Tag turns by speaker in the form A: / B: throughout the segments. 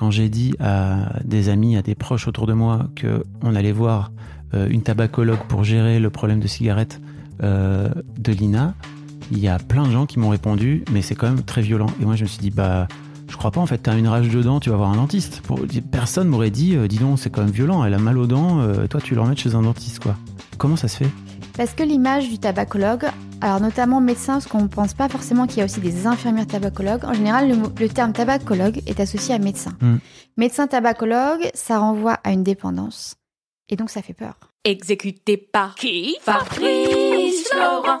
A: Quand j'ai dit à des amis, à des proches autour de moi que on allait voir euh, une tabacologue pour gérer le problème de cigarette euh, de Lina, il y a plein de gens qui m'ont répondu, mais c'est quand même très violent. Et moi, je me suis dit, bah, je crois pas, en fait, t'as une rage de dents, tu vas voir un dentiste. Personne m'aurait dit, euh, dis donc, c'est quand même violent, elle a mal aux dents, toi, tu l'emmènes chez un dentiste, quoi. Comment ça se fait?
B: Parce que l'image du tabacologue, alors notamment médecin, parce qu'on ne pense pas forcément qu'il y a aussi des infirmières tabacologues. En général, le, terme tabacologue est associé à médecin.
A: Hmm.
B: Médecin tabacologue, ça renvoie à une dépendance. Et donc ça fait peur.
C: Exécuté par qui? Fabrice Florent.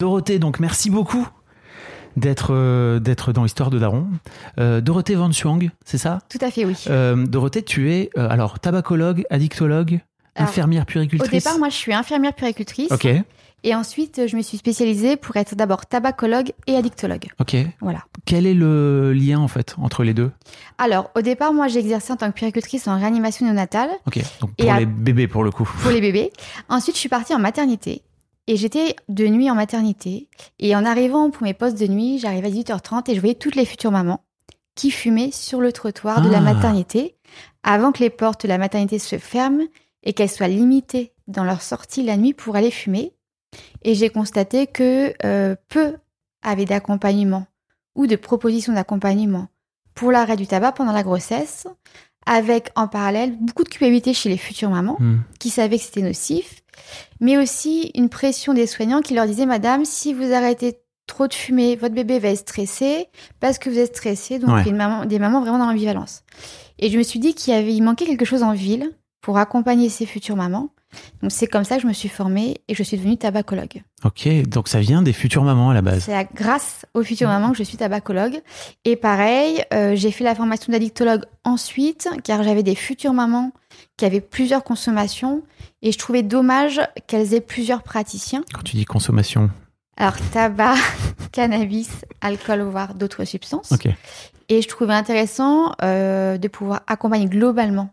A: Dorothée, donc merci beaucoup d'être euh, d'être dans Histoire de Daron. Euh, Dorothée Van Chuang, c'est ça?
B: Tout à fait, oui.
A: Euh, Dorothée, tu es alors tabacologue, addictologue,
B: Alors,
A: infirmière
B: Au
A: puéricultrice.
B: départ, moi, je suis infirmière puéricultrice.
A: Ok,
B: Et ensuite, je me suis spécialisée pour être d'abord tabacologue et addictologue.
A: ok.
B: Voilà.
A: Quel est le lien en fait entre les deux?
B: Alors, au départ, moi, j'ai exercé en tant que puéricultrice en réanimation néonatale
A: Ok, donc
B: Et
A: pour
B: à-
A: les bébés pour le coup.
B: pour les bébés. Ensuite, je suis partie en maternité. Et j'étais de nuit en maternité. Et en arrivant pour mes postes de nuit, j'arrivais à 18h30 et je voyais toutes les futures mamans qui fumaient sur le trottoir de la
A: Ah.
B: maternité avant que les portes de la maternité se ferment et qu'elles soient limitées dans leur sortie la nuit pour aller fumer. Et j'ai constaté que euh, peu avaient d'accompagnement ou de propositions d'accompagnement pour l'arrêt du tabac pendant la grossesse, avec en parallèle beaucoup de culpabilité chez les futures mamans
A: Hmm.
B: qui savaient que c'était nocif, mais aussi une pression des soignants qui leur disaient Madame, si vous arrêtez trop de fumer, votre bébé va être stressé parce que vous êtes stressé. Donc,
A: Ouais.
B: une maman, des mamans vraiment dans l'ambivalence. Et je me suis dit qu'il y avait, il manquait quelque chose en ville pour accompagner ces futures mamans. Donc, c'est comme ça que je me suis formée et je suis devenue tabacologue.
A: Ok, donc ça vient des futures mamans à la base.
B: C'est à- grâce aux futures mamans que je suis tabacologue. Et pareil, euh, j'ai fait la formation d'addictologue ensuite, car j'avais des futures mamans qui avaient plusieurs consommations et je trouvais dommage qu'elles aient plusieurs praticiens.
A: Quand tu dis consommation.
B: Alors, tabac, cannabis, alcool, voire d'autres substances. Et je trouvais intéressant euh, de pouvoir accompagner globalement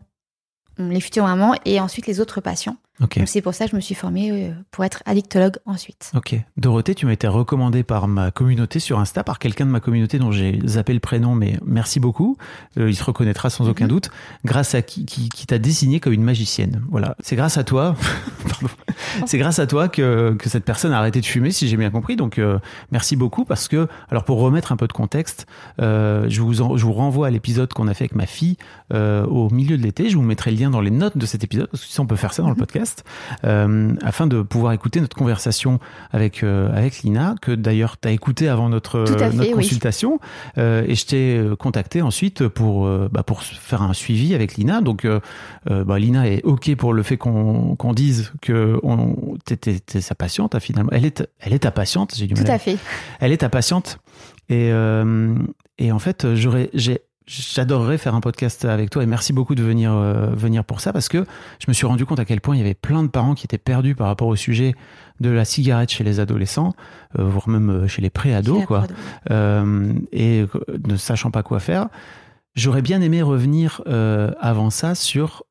B: les futures mamans et ensuite les autres patients.
A: Ok.
B: Donc c'est pour ça que je me suis formée euh, pour être addictologue ensuite.
A: Ok. Dorothée, tu m'as été recommandée par ma communauté sur Insta, par quelqu'un de ma communauté dont j'ai zappé le prénom, mais merci beaucoup. Euh, il se reconnaîtra sans aucun
B: Mhm.
A: doute. Grâce à qui, qui, qui t'a désigné comme une magicienne. Voilà. C'est grâce à toi.
D: C'est grâce à toi que, que cette personne a arrêté de fumer, si j'ai bien compris. Donc, euh, merci beaucoup parce que, alors pour remettre un peu de contexte, euh, je, vous en- je vous renvoie à l'épisode qu'on a fait avec ma fille euh, au milieu de l'été. Je vous mettrai le lien dans les notes de cet épisode parce que ça, on peut faire ça dans le podcast euh, afin de pouvoir écouter notre conversation avec avec Lina que d'ailleurs tu as écouté avant notre
B: fait, oui.
D: consultation Euh, et je t'ai contacté ensuite pour bah, pour faire un suivi avec Lina. Donc bah, Lina est ok pour le fait qu'on qu'on dise que on t'étais t'es sa patiente hein, finalement. Elle est elle est ta patiente. J'ai du mal.
B: Tout à fait.
D: Elle est ta patiente et euh, et en fait j'aurais j'ai J'adorerais faire un podcast avec toi et merci beaucoup de venir euh, venir pour ça parce que je me suis rendu compte à quel point il y avait plein de parents qui étaient perdus par rapport au sujet de la cigarette chez les adolescents, euh, voire même chez les pré-ados quoi euh, et ne sachant pas quoi faire. J'aurais bien aimé revenir avant ça sur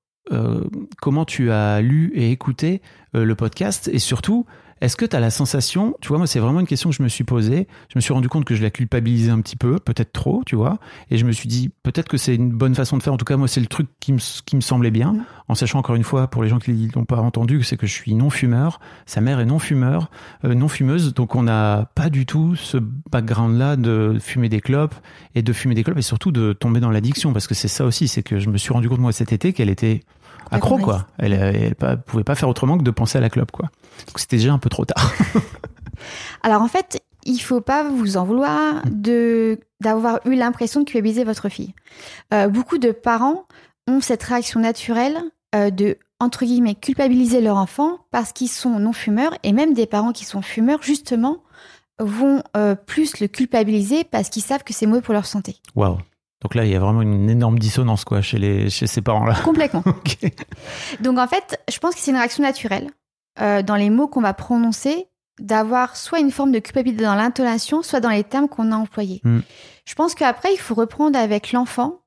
D: comment tu as lu et écouté euh, le podcast et surtout, est-ce que tu as la sensation, tu vois, moi c'est vraiment une question que je me suis posée, je me suis rendu compte que je la culpabilisais un petit peu, peut-être trop, tu vois, et je me suis dit peut-être que c'est une bonne façon de faire, en tout cas moi c'est le truc qui me, qui me semblait bien, en sachant encore une fois, pour les gens qui l'ont pas entendu, c'est que je suis non-fumeur, sa mère est non-fumeur, euh, non-fumeuse, donc on n'a pas du tout ce background-là de fumer des clopes et de fumer des clopes et surtout de tomber dans l'addiction, parce que c'est ça aussi, c'est que je me suis rendu compte moi cet été qu'elle était accro, quoi. Elle, elle, pas- pouvait pas faire autrement que de penser à la clope, quoi. Donc c'était déjà un peu trop tard.
B: Alors en fait, il faut pas vous en vouloir de d'avoir eu l'impression de culpabiliser votre fille. Euh, beaucoup de parents ont cette réaction naturelle euh, de entre guillemets culpabiliser leur enfant parce qu'ils sont non fumeurs et même des parents qui sont fumeurs justement vont euh, plus le culpabiliser parce qu'ils savent que c'est mauvais pour leur santé.
D: Waouh. Donc là, il y a vraiment une énorme dissonance, quoi, chez les, chez ces parents-là.
B: Complètement. Donc en fait, je pense que c'est une réaction naturelle euh, dans les mots qu'on va prononcer d'avoir soit une forme de culpabilité dans l'intonation, soit dans les termes qu'on a employés.
D: Mm.
B: Je pense qu'après, il faut reprendre avec l'enfant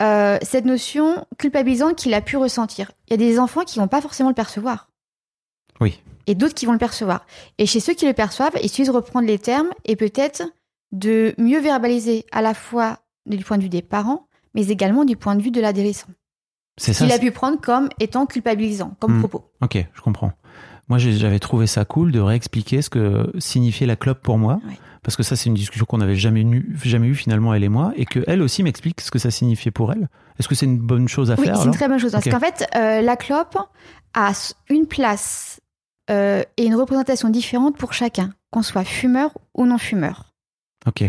B: euh, cette notion culpabilisante qu'il a pu ressentir. Il y a des enfants qui vont pas forcément le percevoir.
D: Oui.
B: Et d'autres qui vont le percevoir. Et chez ceux qui le perçoivent, il suffit de reprendre les termes et peut-être de mieux verbaliser à la fois du point de vue des parents, mais également du point de vue de l'adolescent
D: C'est ça.
B: qu'il a pu prendre comme étant culpabilisant, comme
D: Mm.
B: propos.
D: Ok, je comprends. Moi, j'avais trouvé ça cool de réexpliquer ce que signifiait la clope pour moi.
B: Ouais.
D: Parce que ça, c'est une discussion qu'on n'avait jamais, eu- jamais eu finalement, elle et moi, et qu'elle aussi m'explique ce que ça signifiait pour elle. Est-ce que c'est une bonne chose à
B: Oui,
D: faire
B: c'est une très bonne chose. Parce qu'en fait, euh, la clope a une place euh, et une représentation différente pour chacun, qu'on soit fumeur ou non fumeur.
D: Ok.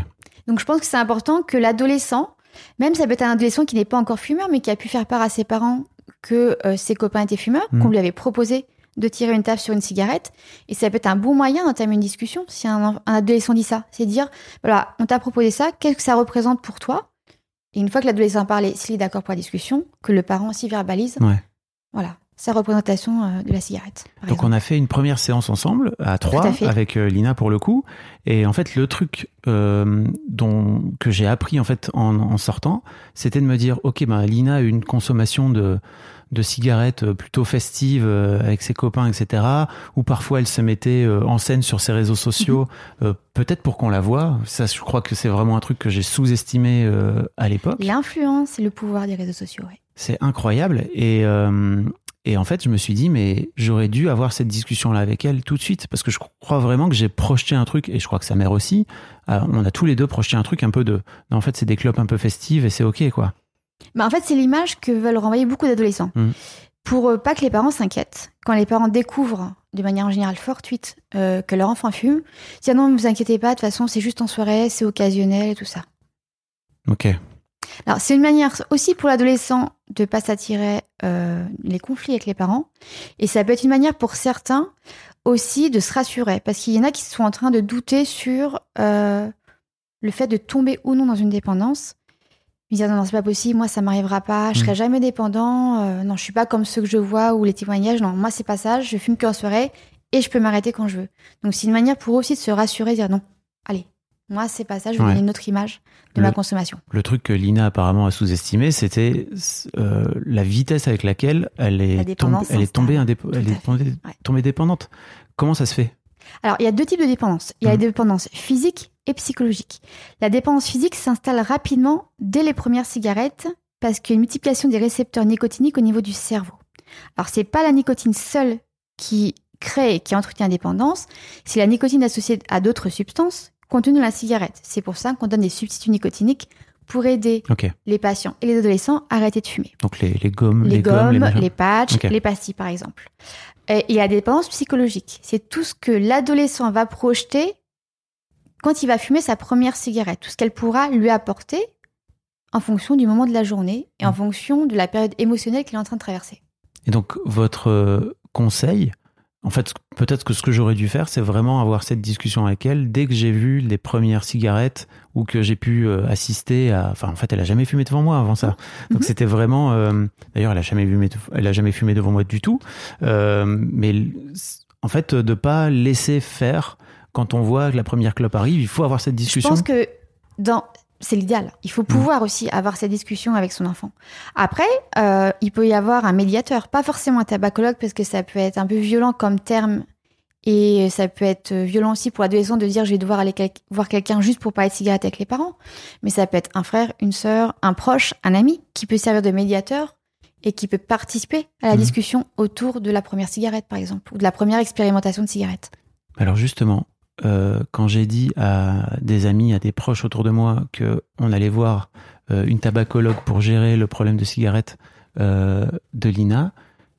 B: Donc je pense que c'est important que l'adolescent, même ça peut être un adolescent qui n'est pas encore fumeur, mais qui a pu faire part à ses parents que euh, ses copains étaient fumeurs,
D: Mhm.
B: qu'on lui avait proposé de tirer une table sur une cigarette. Et ça peut être un bon moyen d'entamer une discussion si un, adolescent dit ça. C'est dire, voilà, on t'a proposé ça, qu'est-ce que ça représente pour toi? Et une fois que l'adolescent a parlé, s'il est d'accord pour la discussion, que le parent aussi verbalise,
D: Ouais.
B: voilà, sa représentation euh, de la cigarette.
D: Donc
B: exemple.
D: on a fait une première séance ensemble à trois avec euh, Lina pour le coup et en fait le truc euh, dont que j'ai appris en fait en, en sortant c'était de me dire ok ben Lina a eu une consommation de de cigarettes plutôt festive avec ses copains etc ou parfois elle se mettait en scène sur ses réseaux sociaux
B: Mhm.
D: euh, peut-être pour qu'on la voit ça je crois que c'est vraiment un truc que j'ai sous-estimé euh, à l'époque
B: L'influence et le pouvoir des réseaux sociaux, ouais.
D: c'est incroyable. Et, et en fait, je me suis dit, mais j'aurais dû avoir cette discussion-là avec elle tout de suite. Parce que je crois vraiment que j'ai projeté un truc, et je crois que sa mère aussi. euh, on a tous les deux projeté un truc un peu de. Non, en fait, c'est des clopes un peu festives et c'est OK, quoi.
B: Bah, en fait, c'est l'image que veulent renvoyer beaucoup d'adolescents.
D: Mhm.
B: Pour euh, pas que les parents s'inquiètent, quand les parents découvrent de manière en général fortuite euh, que leur enfant fume, ils disent non, ne vous inquiétez pas, de toute façon, c'est juste en soirée, c'est occasionnel et tout ça.
D: OK.
B: Alors, c'est une manière aussi pour l'adolescent de pas s'attirer euh, les conflits avec les parents. Et ça peut être une manière pour certains aussi de se rassurer. Parce qu'il y en a qui sont en train de douter sur euh, le fait de tomber ou non dans une dépendance. Ils disent non, non, c'est pas possible, moi ça m'arrivera pas, je serai
D: Mm.
B: jamais dépendant, euh, non, je suis pas comme ceux que je vois ou les témoignages, non, moi c'est pas ça, je fume que en soirée et je peux m'arrêter quand je veux. Donc c'est une manière pour eux aussi de se rassurer, dire non, moi c'est pas ça, je veux
D: Ouais.
B: une autre image de
D: Le-
B: ma consommation.
D: Le truc que Lina apparemment a sous-estimé, c'était euh, la vitesse avec laquelle elle est, tombée- elle est tombée,
B: s'installe.
D: indép-
B: Tout
D: elle
B: à
D: est
B: fait.
D: tombée,
B: Ouais.
D: tombée dépendante. Comment ça se fait?
B: Alors, il y a deux types de dépendance. Il y a
D: Mhm.
B: la dépendance physique et psychologique. La dépendance physique s'installe rapidement dès les premières cigarettes parce qu'il y a une multiplication des récepteurs nicotiniques au niveau du cerveau. Alors, c'est pas la nicotine seule qui crée et qui entretient la dépendance, c'est la nicotine associée à d'autres substances contenues dans la cigarette. C'est pour ça qu'on donne des substituts nicotiniques pour aider les patients et les adolescents à arrêter de fumer.
D: Donc les, les gommes,
B: Les,
D: gommes,
B: les patchs, les pastilles par exemple. Et il y a des dépendances psychologiques. C'est tout ce que l'adolescent va projeter quand il va fumer sa première cigarette. Tout ce qu'elle pourra lui apporter en fonction du moment de la journée et en
D: Mm.
B: fonction de la période émotionnelle qu'il est en train de traverser.
D: Et donc, votre euh, conseil, en fait, peut-être que ce que j'aurais dû faire, c'est vraiment avoir cette discussion avec elle dès que j'ai vu les premières cigarettes ou que j'ai pu euh, assister à. Enfin, en fait, elle a jamais fumé devant moi avant ça. Donc,
B: Mhm.
D: c'était vraiment. euh, D'ailleurs, elle a jamais fumé. Elle a jamais fumé devant moi du tout. Euh, mais en fait, de pas laisser faire. Quand on voit que la première clope arrive, il faut avoir cette
B: Je
D: discussion.
B: pense que dans c'est l'idéal. Il faut pouvoir aussi avoir cette discussion avec son enfant. Après, euh, il peut y avoir un médiateur, pas forcément un tabacologue parce que ça peut être un peu violent comme terme et ça peut être violent aussi pour l'adolescent de dire je vais devoir aller quel- voir quelqu'un juste pour parler de cigarette avec les parents. Mais ça peut être un frère, une sœur, un proche, un ami qui peut servir de médiateur et qui peut participer à la
D: Mhm.
B: discussion autour de la première cigarette par exemple ou de la première expérimentation de cigarette.
D: Alors justement, euh, quand j'ai dit à des amis, à des proches autour de moi que on allait voir euh, une tabacologue pour gérer le problème de cigarette euh, de Lina,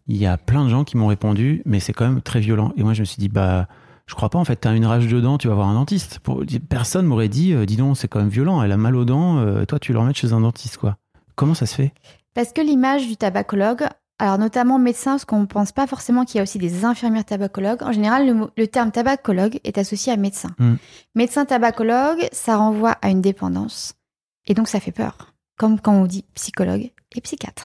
D: il y a plein de gens qui m'ont répondu, mais c'est quand même très violent. Et moi, je me suis dit, bah, je crois pas. En fait, t'as une rage de dents, tu vas voir un dentiste. Personne m'aurait dit, dis donc, c'est quand même violent. Elle a mal aux dents. toi, tu le remets chez un dentiste, quoi. Comment ça se fait?
B: Parce que l'image du tabacologue, alors notamment médecin, parce qu'on ne pense pas forcément qu'il y a aussi des infirmières tabacologues. En général, le terme tabacologue est associé à médecin.
D: Mm.
B: Médecin tabacologue, ça renvoie à une dépendance. Et donc ça fait peur. Comme quand on dit psychologue et psychiatre.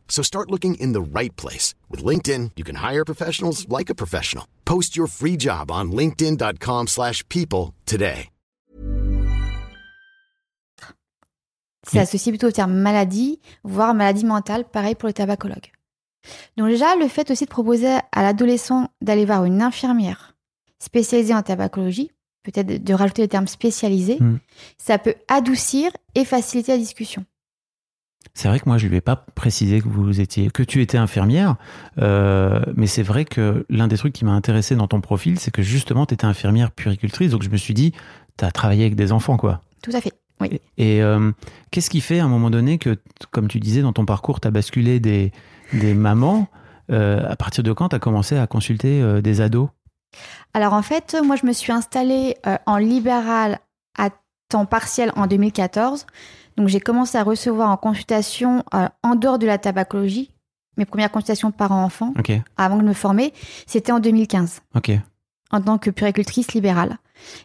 E: So start looking in the right place. With LinkedIn, you can hire professionals like a professional. Post your free job on linkedin.com/people slash people today.
B: C'est associé plutôt au terme maladie, voire maladie mentale, pareil pour les tabacologues. Donc déjà, le fait aussi de proposer à l'adolescent d'aller voir une infirmière spécialisée en tabacologie, peut-être de- de rajouter le terme spécialisé,
D: Mm.
B: ça peut adoucir et faciliter la discussion.
D: C'est vrai que moi, je lui ai pas précisé que vous étiez, que tu étais infirmière, euh, mais c'est vrai que l'un des trucs qui m'a intéressé dans ton profil, c'est que justement, tu étais infirmière puéricultrice, donc je me suis dit, tu as travaillé avec des enfants, quoi.
B: Tout à fait. Oui.
D: Et, et, euh, qu'est-ce qui fait à un moment donné que, comme tu disais dans ton parcours, tu as basculé des, des mamans euh, À partir de quand tu as commencé à consulter des ados?
B: Alors en fait, moi je me suis installée en libéral à temps partiel en 2014. Donc j'ai commencé à recevoir en consultation euh, en dehors de la tabacologie. Mes premières consultations parents-enfants,
D: Ok,
B: avant de me former, c'était en 2015,
D: ok.
B: en tant que puéricultrice libérale.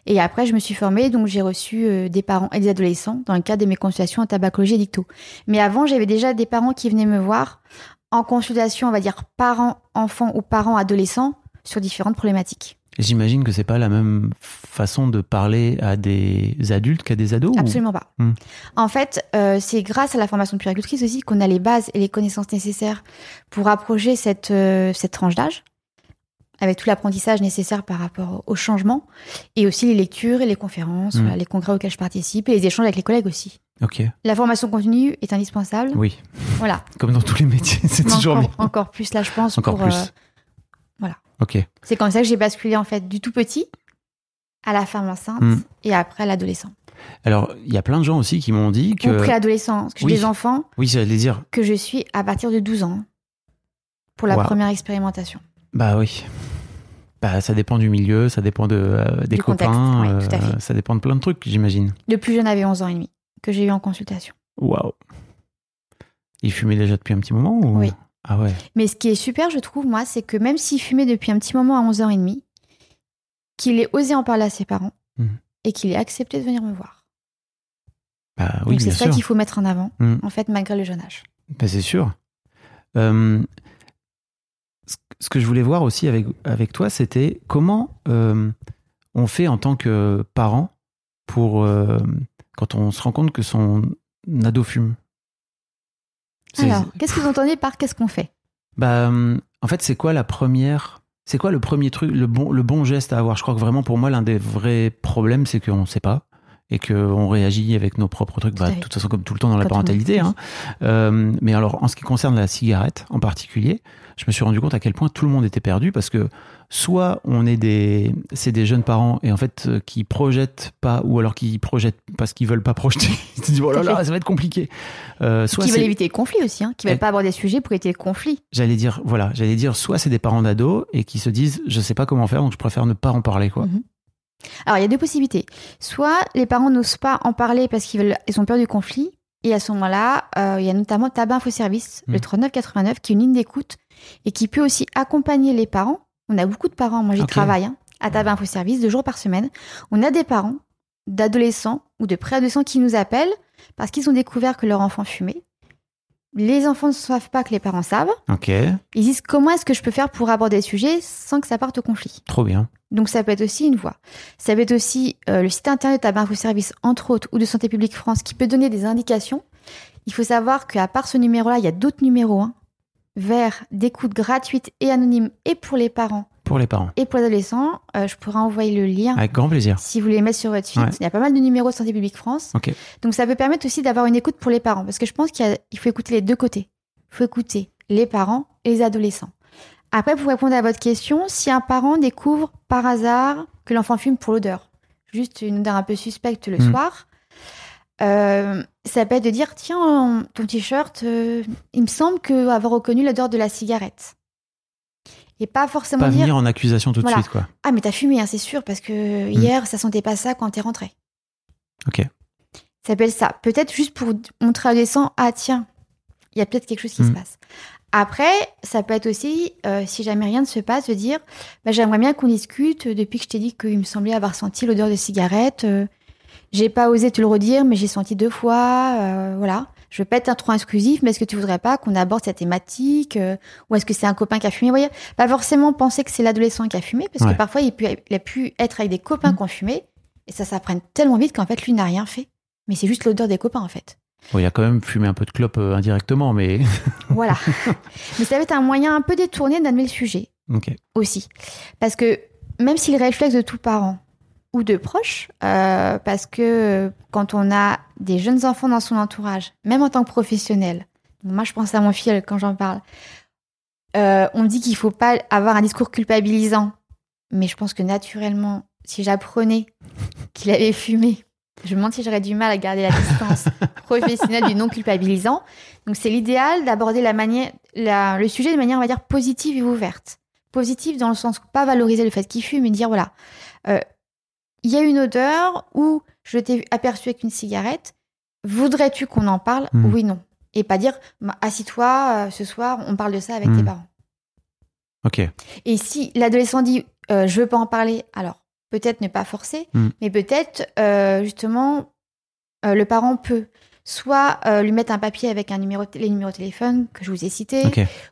B: Et après, je me suis formée, donc j'ai reçu euh, des parents et des adolescents dans le cadre de mes consultations en tabacologie et dicto. Mais avant, j'avais déjà des parents qui venaient me voir en consultation, on va dire parents-enfants ou parents-adolescents, sur différentes problématiques.
D: J'imagine que c'est pas la même façon de parler à des adultes qu'à des ados ou-
B: Absolument pas.
D: Hmm.
B: En fait, euh, c'est grâce à la formation de puéricultrice aussi qu'on a les bases et les connaissances nécessaires pour approcher cette, euh, cette tranche d'âge, avec tout l'apprentissage nécessaire par rapport au changement, et aussi les lectures et les conférences,
D: Hmm.
B: voilà, les congrès auxquels je participe, et les échanges avec les collègues aussi.
D: Ok,
B: La formation continue est indispensable.
D: oui.
B: Voilà.
D: Comme dans tous les métiers, c'est toujours
B: encore,
D: bien.
B: encore plus là, je pense.
D: Encore
B: pour,
D: plus.
B: euh, voilà.
D: Ok.
B: c'est comme ça que j'ai basculé en fait du tout petit à la femme enceinte
D: Hmm.
B: et après à l'adolescent.
D: Alors, il y a plein de gens aussi qui m'ont dit que.
B: Ou préadolescent, parce que j'ai
D: Oui.
B: des enfants
D: Oui, j'allais dire.
B: que je suis à partir de 12 ans pour la
D: Wow.
B: première expérimentation.
D: Bah oui. Bah, ça dépend du milieu, ça dépend de, euh, des
B: Du contexte,
D: copains,
B: tout à
D: euh,
B: fait.
D: ça dépend de plein de trucs, j'imagine.
B: Le plus jeune avait 11 ans et demi, que j'ai eu en consultation.
D: Waouh. Il fumait déjà depuis un petit moment ou...
B: Oui.
D: Ah ouais.
B: Mais ce qui est super, je trouve, moi, c'est que même s'il fumait depuis un petit moment à 11h30, qu'il ait osé en parler à ses parents
D: Mhm.
B: et qu'il ait accepté de venir me voir.
D: Bah oui,
B: Donc c'est ça qu'il faut mettre en avant,
D: Mhm.
B: en fait, malgré le jeune âge.
D: Bah, c'est sûr. Euh, ce- ce que je voulais voir aussi avec, avec toi, c'était comment euh, on fait en tant que parent pour euh, quand on se rend compte que son ado fume.
B: Alors, qu'est-ce que vous entendez par qu'est-ce qu'on fait?
D: Bah, hum, en fait, c'est quoi la première C'est quoi le premier truc, le bon, le bon geste à avoir? Je crois que vraiment pour moi, l'un des vrais problèmes, c'est qu'on ne sait pas et qu'on réagit avec nos propres trucs. Bah, de toute façon, comme tout le temps dans la parentalité. Hein. Euh, mais alors, en ce qui concerne la cigarette en particulier, je me suis rendu compte à quel point tout le monde était perdu parce que soit on est des, c'est des jeunes parents et en fait euh, qui projettent pas ou alors qui projettent parce qu'ils veulent pas projeter. Ils se disent oh là là, ça va être compliqué. Euh, soit
B: Qui veulent éviter le conflit aussi, hein, qui veulent
D: Eh.
B: pas aborder le sujet pour éviter le conflit.
D: J'allais dire, voilà, j'allais dire, soit c'est des parents d'ados et qui se disent, je sais pas comment faire, donc je préfère ne pas en parler, quoi.
B: Mhm. Alors, il y a deux possibilités. Soit les parents n'osent pas en parler parce qu'ils veulent, ils ont peur du conflit. Et à ce moment-là, euh, il y a notamment Tabac Info Service, le
D: Mhm.
B: 3989, qui est une ligne d'écoute et qui peut aussi accompagner les parents. On a beaucoup de parents, moi j'y travaille, hein, à Tabac Info Service, deux jours par semaine. On a des parents d'adolescents ou de préadolescents qui nous appellent parce qu'ils ont découvert que leur enfant fumait. Les enfants ne savent pas que les parents savent.
D: Ok,
B: Ils disent comment est-ce que je peux faire pour aborder le sujet sans que ça parte au conflit?
D: trop bien.
B: Donc ça peut être aussi une voie. Ça peut être aussi euh, le site internet Tabac Info Service, entre autres, ou de Santé publique France, qui peut donner des indications. Il faut savoir qu'à part ce numéro-là, il y a d'autres numéros hein, verts d'écoute gratuite et anonyme, et pour les parents
D: Pour les parents.
B: et pour les adolescents. Euh, je pourrais envoyer le lien
D: Avec grand plaisir.
B: si vous voulez les mettre sur votre site.
D: Ouais.
B: Il y a pas mal de numéros de Santé publique France.
D: Ok.
B: Donc ça peut permettre aussi d'avoir une écoute pour les parents, parce que je pense qu'il a- faut écouter les deux côtés. Il faut écouter les parents et les adolescents. Après, pour répondre à votre question, si un parent découvre par hasard que l'enfant fume pour l'odeur, juste une odeur un peu suspecte le
D: Mm.
B: soir, euh, ça peut être de dire tiens, ton t-shirt, euh, il me semble que avoir reconnu l'odeur de la cigarette. Et pas forcément
D: Pas
B: dire
D: venir en accusation tout de suite, quoi.
B: ah mais t'as fumé, hein, c'est sûr, parce que hier ça sentait pas ça quand t'es rentré.
D: Ok.
B: Ça s'appelle ça. Peut-être juste pour montrer à l'adolescent, ah tiens, il y a peut-être quelque chose qui se passe. Après, ça peut être aussi, euh, si jamais rien ne se passe, de dire, bah, j'aimerais bien qu'on discute depuis que je t'ai dit qu'il me semblait avoir senti l'odeur de cigarette. euh, j'ai pas osé te le redire, mais j'ai senti deux fois. euh, voilà. Je veux pas être un trop exclusif, mais est-ce que tu voudrais pas qu'on aborde cette thématique euh, Ou est-ce que c'est un copain qui a fumé? Vous voyez, pas forcément penser que c'est l'adolescent qui a fumé, parce
D: Ouais.
B: que parfois il, peut, il a pu être avec des copains qui ont fumé, et ça s'apprenne tellement vite qu'en fait lui n'a rien fait. Mais c'est juste l'odeur des copains en fait.
D: Bon, il a quand même fumé un peu de clope euh, indirectement, mais.
B: Voilà. Mais ça va être un moyen un peu détourné d'amener le sujet
D: ok.
B: aussi. Parce que même si le réflexe de tout parent ou de proche, euh, parce que quand on a des jeunes enfants dans son entourage, même en tant que professionnel, moi je pense à mon fils quand j'en parle, euh, on me dit qu'il faut pas avoir un discours culpabilisant. Mais je pense que naturellement, si j'apprenais qu'il avait fumé, je me demande si j'aurais du mal à garder la distance professionnelle du non culpabilisant. Donc c'est l'idéal d'aborder la manière, la- le sujet de manière, on va dire, positive et ouverte. Positive dans le sens pas valoriser le fait qu'il fume, mais dire voilà, euh, il y a une odeur ou je t'ai aperçu avec une cigarette. Voudrais-tu qu'on en parle
D: Hmm.
B: Oui, non. Et pas dire bah, assis-toi, euh, ce soir, on parle de ça avec
D: Hmm.
B: tes parents.
D: Ok.
B: Et si l'adolescent dit euh, je veux pas en parler, alors peut-être ne pas forcer,
D: Mm.
B: mais peut-être euh, justement le parent peut soit lui mettre un papier avec un numéro, les numéros de téléphone que je vous ai cités,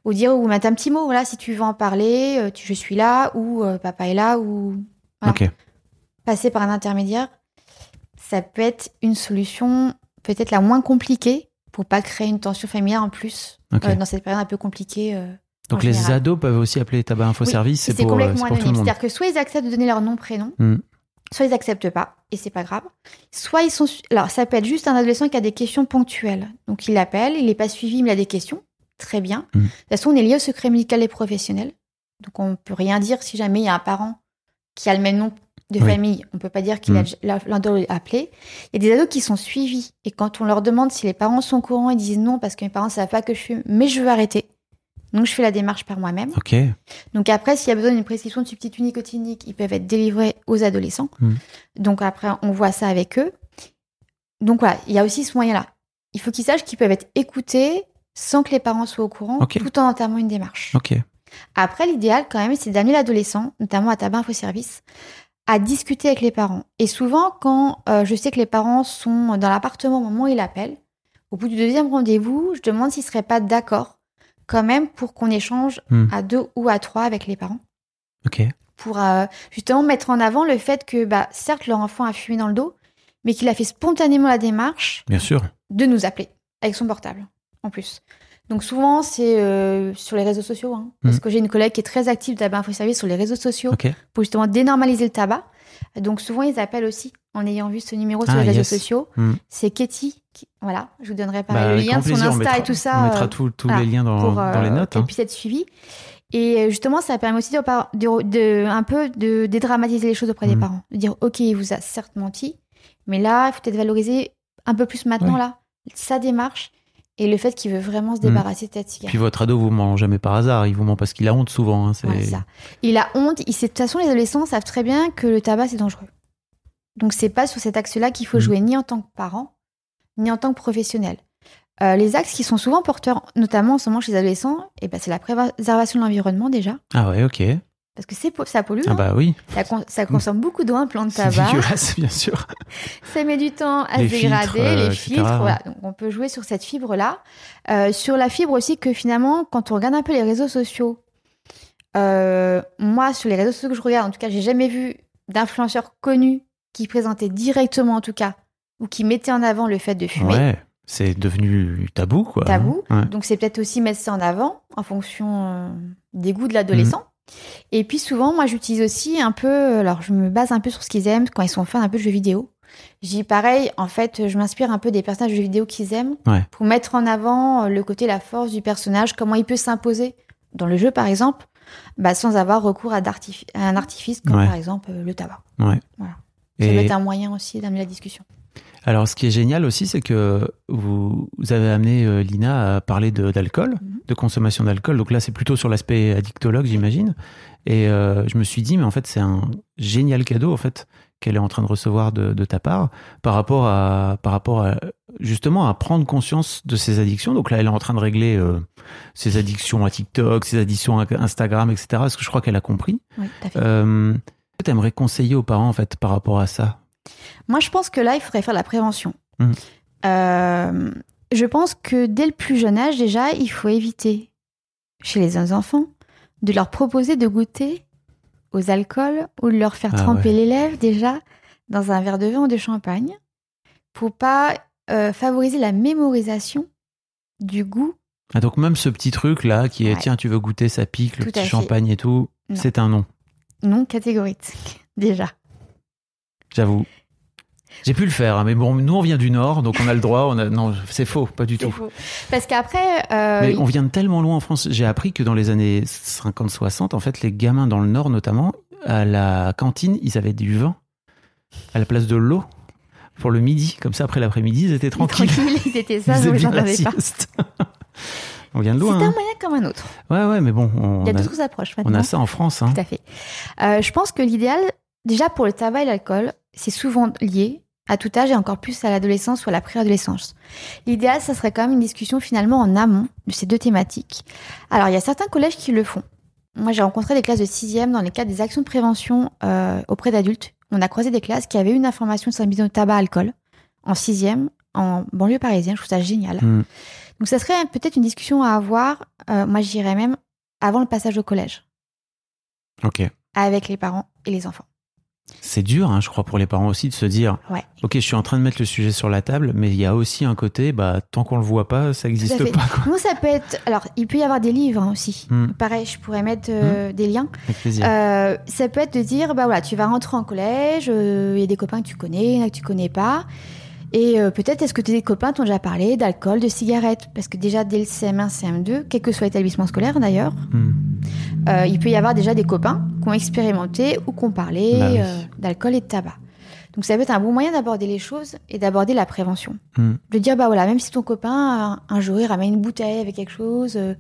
B: ou dire ou mettre un petit mot, voilà, si tu veux en parler, tu- je suis là, ou papa est là, ou voilà.
D: Ok.
B: Passer par un intermédiaire, ça peut être une solution peut-être la moins compliquée pour pas créer une tension familiale en plus euh, dans cette période un peu compliquée. euh,
D: Donc les
B: général.
D: ados peuvent aussi appeler Tabac Info
B: Oui,
D: Service,
B: et
D: c'est pour, euh,
B: complètement
D: pour tout le monde.
B: C'est-à-dire que soit ils acceptent de donner leur nom, prénom,
D: Mm.
B: soit ils acceptent pas, et c'est pas grave. Soit ils sont. Alors, ça peut être juste un adolescent qui a des questions ponctuelles. Donc, il appelle, il n'est pas suivi, mais il a des questions. Très bien.
D: Mm.
B: De toute façon, on est lié au secret médical des professionnels. Donc, on peut rien dire si jamais il y a un parent qui a le même nom de
D: Oui.
B: famille. On peut pas dire qu'il a
D: Mm.
B: l'un appelé. Il y a des ados qui sont suivis. Et quand on leur demande si les parents sont au courant, ils disent non parce que mes parents ne savent pas que je fume, mais je veux arrêter. Donc, je fais la démarche par moi-même. Donc après, s'il y a besoin d'une prescription de substituts nicotiniques, ils peuvent être délivrés aux adolescents.
D: Mm.
B: Donc après, on voit ça avec eux. Donc voilà, il y a aussi ce moyen-là. Il faut qu'ils sachent qu'ils peuvent être écoutés sans que les parents soient au courant, tout en entamant une démarche. Après, l'idéal, quand même, c'est d'amener l'adolescent, notamment à Tabac Info Service, à discuter avec les parents. Et souvent, quand euh, je sais que les parents sont dans l'appartement au moment où il appelle, au bout du deuxième rendez-vous, je demande s'ils seraient pas d'accord, quand même, pour qu'on échange
D: Hmm.
B: à deux ou à trois avec les parents,
D: Ok.
B: pour euh, justement mettre en avant le fait que, bah, certes, leur enfant a fumé dans le dos, mais qu'il a fait spontanément la démarche
D: Bien sûr.
B: de nous appeler avec son portable, en plus. Donc souvent, c'est euh, sur les réseaux sociaux, hein, parce
D: Mhm.
B: que j'ai une collègue qui est très active d'Abat Info Service sur les réseaux sociaux
D: Ok.
B: pour justement dénormaliser le tabac. Donc souvent, ils appellent aussi en ayant vu ce numéro sur
D: Ah,
B: les réseaux sociaux.
D: Mhm.
B: C'est Katie. Qui... Voilà, je vous donnerai
D: Bah,
B: pareil
D: avec
B: le lien de son Insta
D: mettra-
B: et tout ça.
D: On mettra
B: euh,
D: tous
B: voilà,
D: les liens dans,
B: pour
D: dans les
B: euh,
D: notes.
B: qu'elle
D: hein.
B: puisse être suivie. Et justement, ça permet aussi de, de, de- un peu de dédramatiser les choses auprès des
D: Mhm.
B: parents. De dire, OK, il vous a certes menti, mais là, il faut peut-être valoriser un peu plus maintenant,
D: Ouais.
B: là, sa démarche et le fait qu'il veut vraiment se
D: Mhm.
B: débarrasser de cette cigarette.
D: Puis votre ado vous ment jamais par hasard, il vous ment parce qu'il a honte souvent. hein,
B: Ouais, ça. Il a honte. Il sait, de toute façon, les adolescents savent très bien que le tabac, c'est dangereux. Donc, c'est pas sur cet axe-là qu'il faut
D: Mhm.
B: jouer, ni en tant que parent, ni en tant que professionnel. Euh, les axes qui sont souvent porteurs, notamment en ce moment chez les adolescents, eh ben, c'est la préservation de l'environnement déjà,
D: Ah ouais, ok.
B: Parce que c'est ça pollue.
D: Ah
B: hein.
D: bah oui,
B: ça, con- ça consomme beaucoup d'eau, un plan de
D: c'est
B: tabac.
D: dégueulasse, bien sûr.
B: Ça met du temps à
D: Les
B: se dégrader,
D: filtres, euh,
B: les filtres. Voilà. Donc, on peut jouer sur cette fibre-là. Euh, sur la fibre aussi que finalement, quand on regarde un peu les réseaux sociaux, euh, moi, sur les réseaux sociaux que je regarde, en tout cas, j'ai jamais vu d'influenceurs connus qui présentaient directement, en tout cas, ou qui mettaient en avant le fait de fumer.
D: Ouais, c'est devenu tabou, quoi.
B: Tabou.
D: Ouais.
B: Donc, c'est peut-être aussi mettre ça en avant en fonction des goûts de l'adolescent.
D: Mhm.
B: Et puis, souvent, moi, j'utilise aussi un peu, alors je me base un peu sur ce qu'ils aiment quand ils sont fans un peu de jeux vidéo. Dis pareil, en fait, je m'inspire un peu des personnages de jeux vidéo qu'ils aiment
D: Ouais.
B: pour mettre en avant euh, le côté, la force du personnage, comment il peut s'imposer dans le jeu, par exemple, bah, sans avoir recours à, un artifice comme
D: Ouais.
B: par exemple euh, le tabac.
D: Ouais.
B: Voilà. Ça peut
D: Et
B: être un moyen aussi d'amener la discussion.
D: Alors, ce qui est génial aussi, c'est que vous, vous avez amené euh, Lina à parler de- d'alcool,
B: Mhm.
D: de consommation d'alcool. Donc là, c'est plutôt sur l'aspect addictologue, j'imagine. Et euh, je me suis dit, mais en fait, c'est un génial cadeau, en fait, qu'elle est en train de recevoir de, de ta part par rapport à, par rapport à, justement, à prendre conscience de ses addictions. Donc là, elle est en train de régler euh, ses addictions à TikTok, ses addictions à Instagram, etc. Parce que je crois qu'elle a compris.
B: Oui, tout à fait.
D: Euh, tu aimerais conseiller aux parents, en fait, par rapport à ça?
B: Moi, je pense que là, il faudrait faire de la prévention.
D: Mhm.
B: Euh, je pense que dès le plus jeune âge, déjà, il faut éviter, chez les enfants, de leur proposer de goûter aux alcools ou de leur faire
D: Ah
B: tremper
D: ouais.
B: les lèvres déjà dans un verre de vin ou de champagne pour pas euh, favoriser la mémorisation du goût.
D: Ah, donc même ce petit truc là qui est
B: Ouais.
D: tiens tu veux goûter ça pique le
B: Tout
D: petit
B: fait.
D: champagne et tout c'est un non
B: Non catégorique, déjà.
D: J'avoue j'ai pu le faire hein, mais bon nous on vient du nord donc on a le droit on a non c'est faux pas du
B: C'est
D: tout
B: faux. Parce qu'après, euh,
D: mais on vient de tellement loin en France j'ai appris que dans les années 50-60 en fait les gamins dans le nord notamment à la cantine ils avaient du vin à la place de l'eau pour le midi comme ça après l'après-midi ils étaient tranquilles
B: tranquille, ils étaient
D: ils
B: sages,
D: faisaient
B: vous
D: la
B: avez pas.
D: on vient de
B: C'est
D: loin
B: un
D: hein.
B: moyen comme un autre.
D: ouais ouais mais bon on
B: Il y a
D: a,
B: d'autres approches
D: on
B: maintenant.
D: a ça en France hein.
B: Tout à fait. Euh, je pense que l'idéal, déjà pour le tabac et l'alcool, c'est souvent lié à tout âge et encore plus à l'adolescence ou à la préadolescence. L'idéal, ça serait quand même une discussion finalement en amont de ces deux thématiques. Alors, il y a certains collèges qui le font. Moi, j'ai rencontré des classes de sixième dans les cadre des actions de prévention euh, auprès d'adultes. On a croisé des classes qui avaient une information sur la mise au tabac-alcool en sixième, en banlieue parisienne. Je trouve ça génial.
D: Mm.
B: Donc, ça serait peut-être une discussion à avoir, euh, moi, je dirais même, avant le passage au collège,
D: ok
B: avec les parents et les enfants.
D: C'est dur, hein, je crois, pour les parents aussi de se dire
B: Ouais.
D: Ok, je suis en train de mettre le sujet sur la table, mais il y a aussi un côté, bah, tant qu'on le voit pas, ça n'existe pas. Quoi.
B: Nous, ça peut être. Alors, il peut y avoir des livres hein, aussi.
D: Hmm.
B: Pareil, je pourrais mettre euh, des liens.
D: Avec plaisir.
B: Euh, ça peut être de dire bah voilà, tu vas rentrer en collège, euh, il y a des copains que tu connais, il y en a que tu connais pas. Et peut-être est-ce que tes copains t'ont déjà parlé d'alcool, de cigarettes? Parce que déjà dès le CM1, CM2, quel que soit l'établissement scolaire d'ailleurs,
D: Hmm.
B: Euh, il peut y avoir déjà des copains qui ont expérimenté ou qui ont parlé
D: Bah oui.
B: euh, d'alcool et de tabac. Donc ça peut être un bon moyen d'aborder les choses et d'aborder la prévention.
D: Hmm.
B: De dire, bah voilà, même si ton copain, un, un jour, il ramène une bouteille avec quelque chose, euh,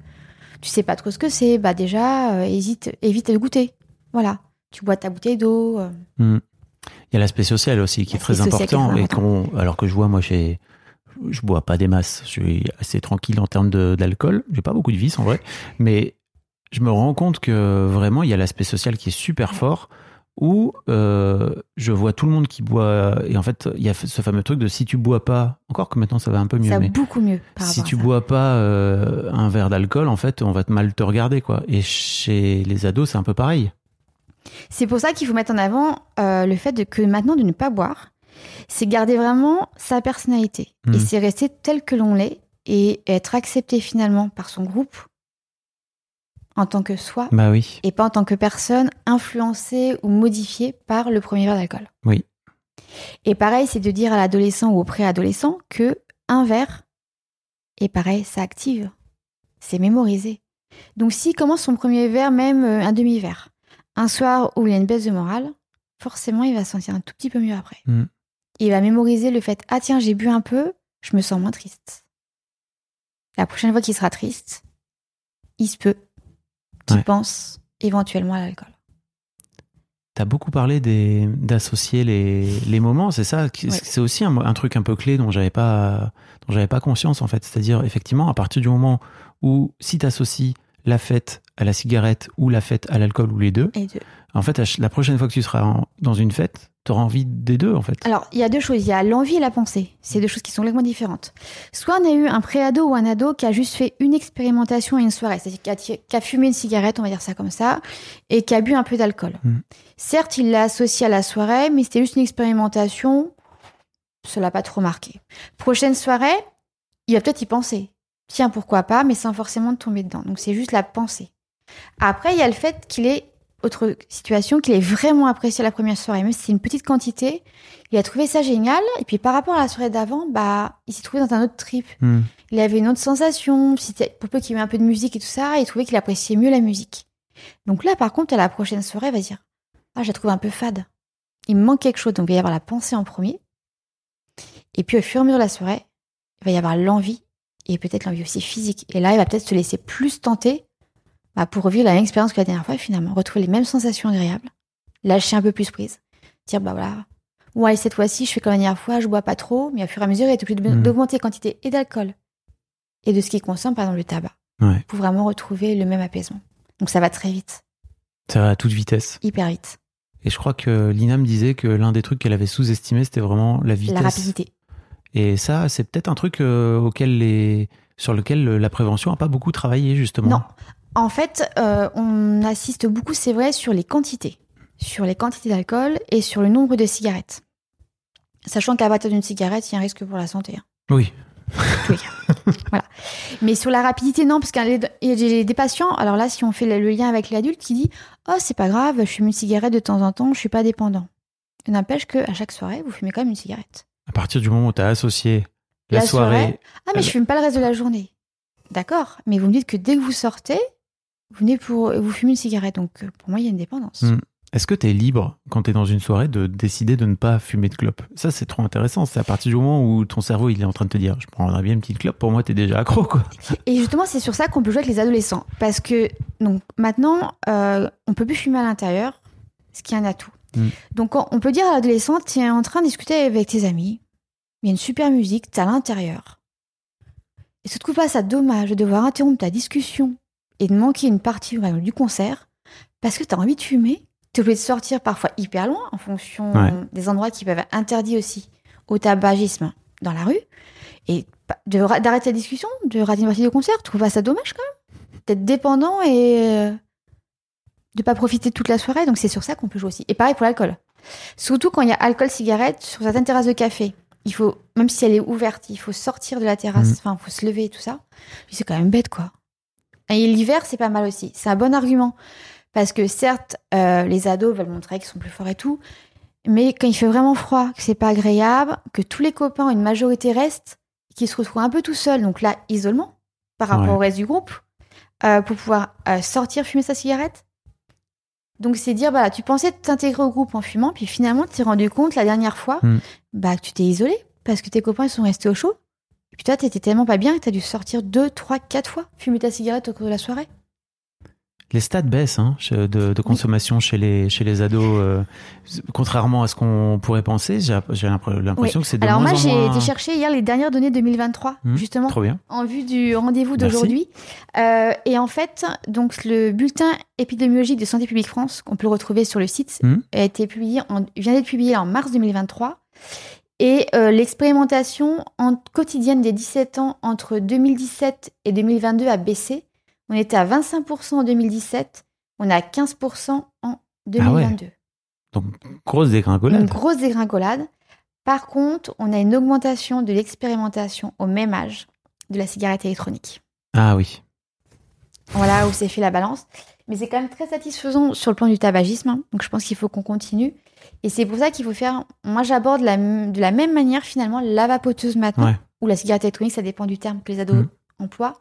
B: tu sais pas trop ce que c'est, bah déjà, euh, hésite, évite de goûter. Voilà. Tu bois ta bouteille d'eau.
D: Hmm. Il y a l'aspect social aussi qui est très
B: est
D: important et qu'on, alors que je vois moi chez, je bois pas des masses, je suis assez tranquille en termes d'alcool, j'ai pas beaucoup de vices en vrai, mais je me rends compte que vraiment il y a l'aspect social qui est super fort où euh, je vois tout le monde qui boit et en fait il y a ce fameux truc de si tu bois pas, encore que maintenant ça va un peu mieux,
B: Ça va
D: mais
B: beaucoup mieux par
D: si tu bois pas euh, un verre d'alcool, en fait on va te mal te regarder quoi. Et chez les ados c'est un peu pareil.
B: C'est pour ça qu'il faut mettre en avant euh, le fait de, que maintenant de ne pas boire, c'est garder vraiment sa personnalité. Et c'est rester tel que l'on l'est et être accepté finalement par son groupe en tant que soi
D: Bah oui.
B: et pas en tant que personne influencée ou modifiée par le premier verre d'alcool.
D: Oui.
B: Et pareil, c'est de dire à l'adolescent ou au préadolescent que un verre, et pareil, ça active. C'est mémorisé. Donc s'il commence son premier verre, même euh, un demi-verre, un soir où il a une baisse de morale, forcément, il va se sentir un tout petit peu mieux après.
D: Mm.
B: Il va mémoriser le fait, ah tiens, j'ai bu un peu, je me sens moins triste. La prochaine fois qu'il sera triste, il se peut qu'il
D: Ouais.
B: pense éventuellement à l'alcool.
D: T'as beaucoup parlé d'associer les, les moments, c'est ça qui-
B: Ouais.
D: C'est aussi un, un truc un peu clé dont j'avais pas, dont j'avais pas conscience en fait. C'est-à-dire, effectivement, à partir du moment où si t'associes la fête à la cigarette ou la fête à l'alcool ou les deux,
B: Et
D: en fait, la prochaine fois que tu seras en- dans une fête, t'auras envie des deux en fait.
B: Alors, il y a deux choses. Il y a l'envie et la pensée. C'est deux choses qui sont complètement différentes. Soit on a eu un préado ou un ado qui a juste fait une expérimentation à une soirée, c'est-à-dire qui a, ti- qui a fumé une cigarette, on va dire ça comme ça, et qui a bu un peu d'alcool.
D: Mm.
B: Certes, il l'a associé à la soirée, mais c'était juste une expérimentation. Ça l'a pas trop marqué. Prochaine soirée, il va peut-être y penser. Tiens, pourquoi pas, mais sans forcément tomber dedans. Donc, c'est juste la pensée. Après, il y a le fait qu'il est, autre situation, qu'il ait vraiment apprécié la première soirée, même si c'est une petite quantité. Il a trouvé ça génial. Et puis par rapport à la soirée d'avant, bah, il s'est trouvé dans un autre trip.
D: Hmm.
B: Il avait une autre sensation. Pour peu qu'il y ait un peu de musique et tout ça, il trouvait qu'il appréciait mieux la musique. Donc là, par contre, à la prochaine soirée, il va dire Ah, je la trouve un peu fade. Il me manque quelque chose. Donc il va y avoir la pensée en premier. Et puis au fur et à mesure de la soirée, il va y avoir l'envie et peut-être l'envie aussi physique. Et là, il va peut-être se laisser plus tenter bah, pour revivre la même expérience que la dernière fois, finalement. Retrouver les mêmes sensations agréables. Lâcher un peu plus prise. Dire, bah voilà. Ouais, cette fois-ci, je fais comme la dernière fois, je bois pas trop, mais au fur et à mesure, il est obligé de-
D: Mm.
B: d'augmenter la quantité et d'alcool et de ce qu'il consomme, par exemple le tabac,
D: Ouais.
B: pour vraiment retrouver le même apaisement. Donc ça va très vite,
D: Ça va à toute vitesse.
B: hyper vite.
D: Et je crois que Lina me disait que l'un des trucs qu'elle avait sous-estimé, c'était vraiment la vitesse.
B: La rapidité.
D: Et ça, c'est peut-être un truc euh, auquel les, sur lequel euh, la prévention a pas beaucoup travaillé justement.
B: Non. En fait, euh, on assiste beaucoup, c'est vrai, sur les quantités. Sur les quantités d'alcool et sur le nombre de cigarettes. Sachant qu'à partir d'une cigarette, il y a un risque pour la santé. hein.
D: Oui.
B: cas. voilà. Mais sur la rapidité, non, parce qu'il y a des- patients, alors là, si on fait le lien avec l'adulte qui dit Oh, c'est pas grave, je fume une cigarette de temps en temps, je suis pas dépendant. Il n'empêche qu'à chaque soirée, vous fumez quand même une cigarette.
D: À partir du moment où tu as associé la,
B: La
D: soirée,
B: soirée, Ah, mais je fume pas le reste de la journée. D'accord, mais vous me dites que dès que vous sortez, vous venez pour vous fumez une cigarette. Donc euh, pour moi, il y a une dépendance.
D: Mm. est-ce que tu es libre quand tu es dans une soirée de décider de ne pas fumer de clope? Ça, c'est trop intéressant. C'est à partir du moment où ton cerveau il est en train de te dire Je prendrais bien une petite clope, pour moi, tu es déjà accro. Quoi.
B: Et justement, c'est sur ça qu'on peut jouer avec les adolescents. Parce que donc, maintenant, euh, on peut plus fumer à l'intérieur, ce qui est un atout.
D: Mm.
B: Donc, on peut dire à l'adolescent, tu es en train de discuter avec tes amis, il y a une super musique, tu à l'intérieur. Et tu trouves pas ça dommage de devoir interrompre ta discussion et de manquer une partie exemple, du concert parce que tu as envie de fumer Tu es obligé de sortir parfois hyper loin en fonction
D: Ouais.
B: des endroits qui peuvent être interdits aussi au tabagisme dans la rue. Et ra- d'arrêter la discussion, de rater une partie du concert, tu trouves ça dommage quand même D'être dépendant et euh, de pas profiter toute la soirée. Donc c'est sur ça qu'on peut jouer aussi. Et pareil pour l'alcool. Surtout quand il y a alcool, cigarette sur certaines terrasses de café. Il faut, même si elle est ouverte, il faut sortir de la terrasse,
D: Mhm.
B: enfin, il faut se lever et tout ça. C'est quand même bête, quoi. Et l'hiver, c'est pas mal aussi. C'est un bon argument. Parce que certes, euh, les ados veulent montrer qu'ils sont plus forts et tout. Mais quand il fait vraiment froid, que c'est pas agréable, que tous les copains, une majorité restent, qu'ils se retrouvent un peu tout seuls, donc là, isolement par rapport
D: Ouais.
B: au reste du groupe, euh, pour pouvoir euh, sortir fumer sa cigarette. Donc c'est dire, voilà, tu pensais t'intégrer au groupe en fumant, puis finalement, tu t'es rendu compte la dernière fois
D: Mm.
B: bah, que tu t'es isolé parce que tes copains ils sont restés au chaud. Et puis toi, t'étais tellement pas bien que t'as dû sortir deux, trois, quatre fois fumer ta cigarette au cours de la soirée.
D: Les stats baissent hein, de, de consommation chez les chez les ados, euh, contrairement à ce qu'on pourrait penser. J'ai j'ai l'impr- l'impression
B: Oui.
D: que c'est de
B: Alors
D: moins
B: moi, j'ai
D: moins.
B: été chercher hier les dernières données 2023,
D: Hmm,
B: justement,
D: Trop bien.
B: en vue du rendez-vous d'aujourd'hui. Euh, et en fait, donc le bulletin épidémiologique de Santé publique France, qu'on peut le retrouver sur le site,
D: Hmm.
B: a été publié, en, vient d'être publié en mars 2023. Et euh, l'expérimentation en- quotidienne des 17 ans entre 2017 et 2022 a baissé. On était à 25% en 2017, on est à 15% en 2022.
D: Donc grosse dégringolade.
B: Une grosse dégringolade. Par contre, on a une augmentation de l'expérimentation au même âge de la cigarette électronique.
D: Ah oui.
B: Voilà où s'est fait la balance. Mais c'est quand même très satisfaisant sur le plan du tabagisme. hein. Donc je pense qu'il faut qu'on continue. Et c'est pour ça qu'il faut faire. Moi, j'aborde la de la même manière finalement la vapoteuse maintenant,
D: Ouais.
B: ou la cigarette électronique, ça dépend du terme que les ados
D: Mhm.
B: emploient,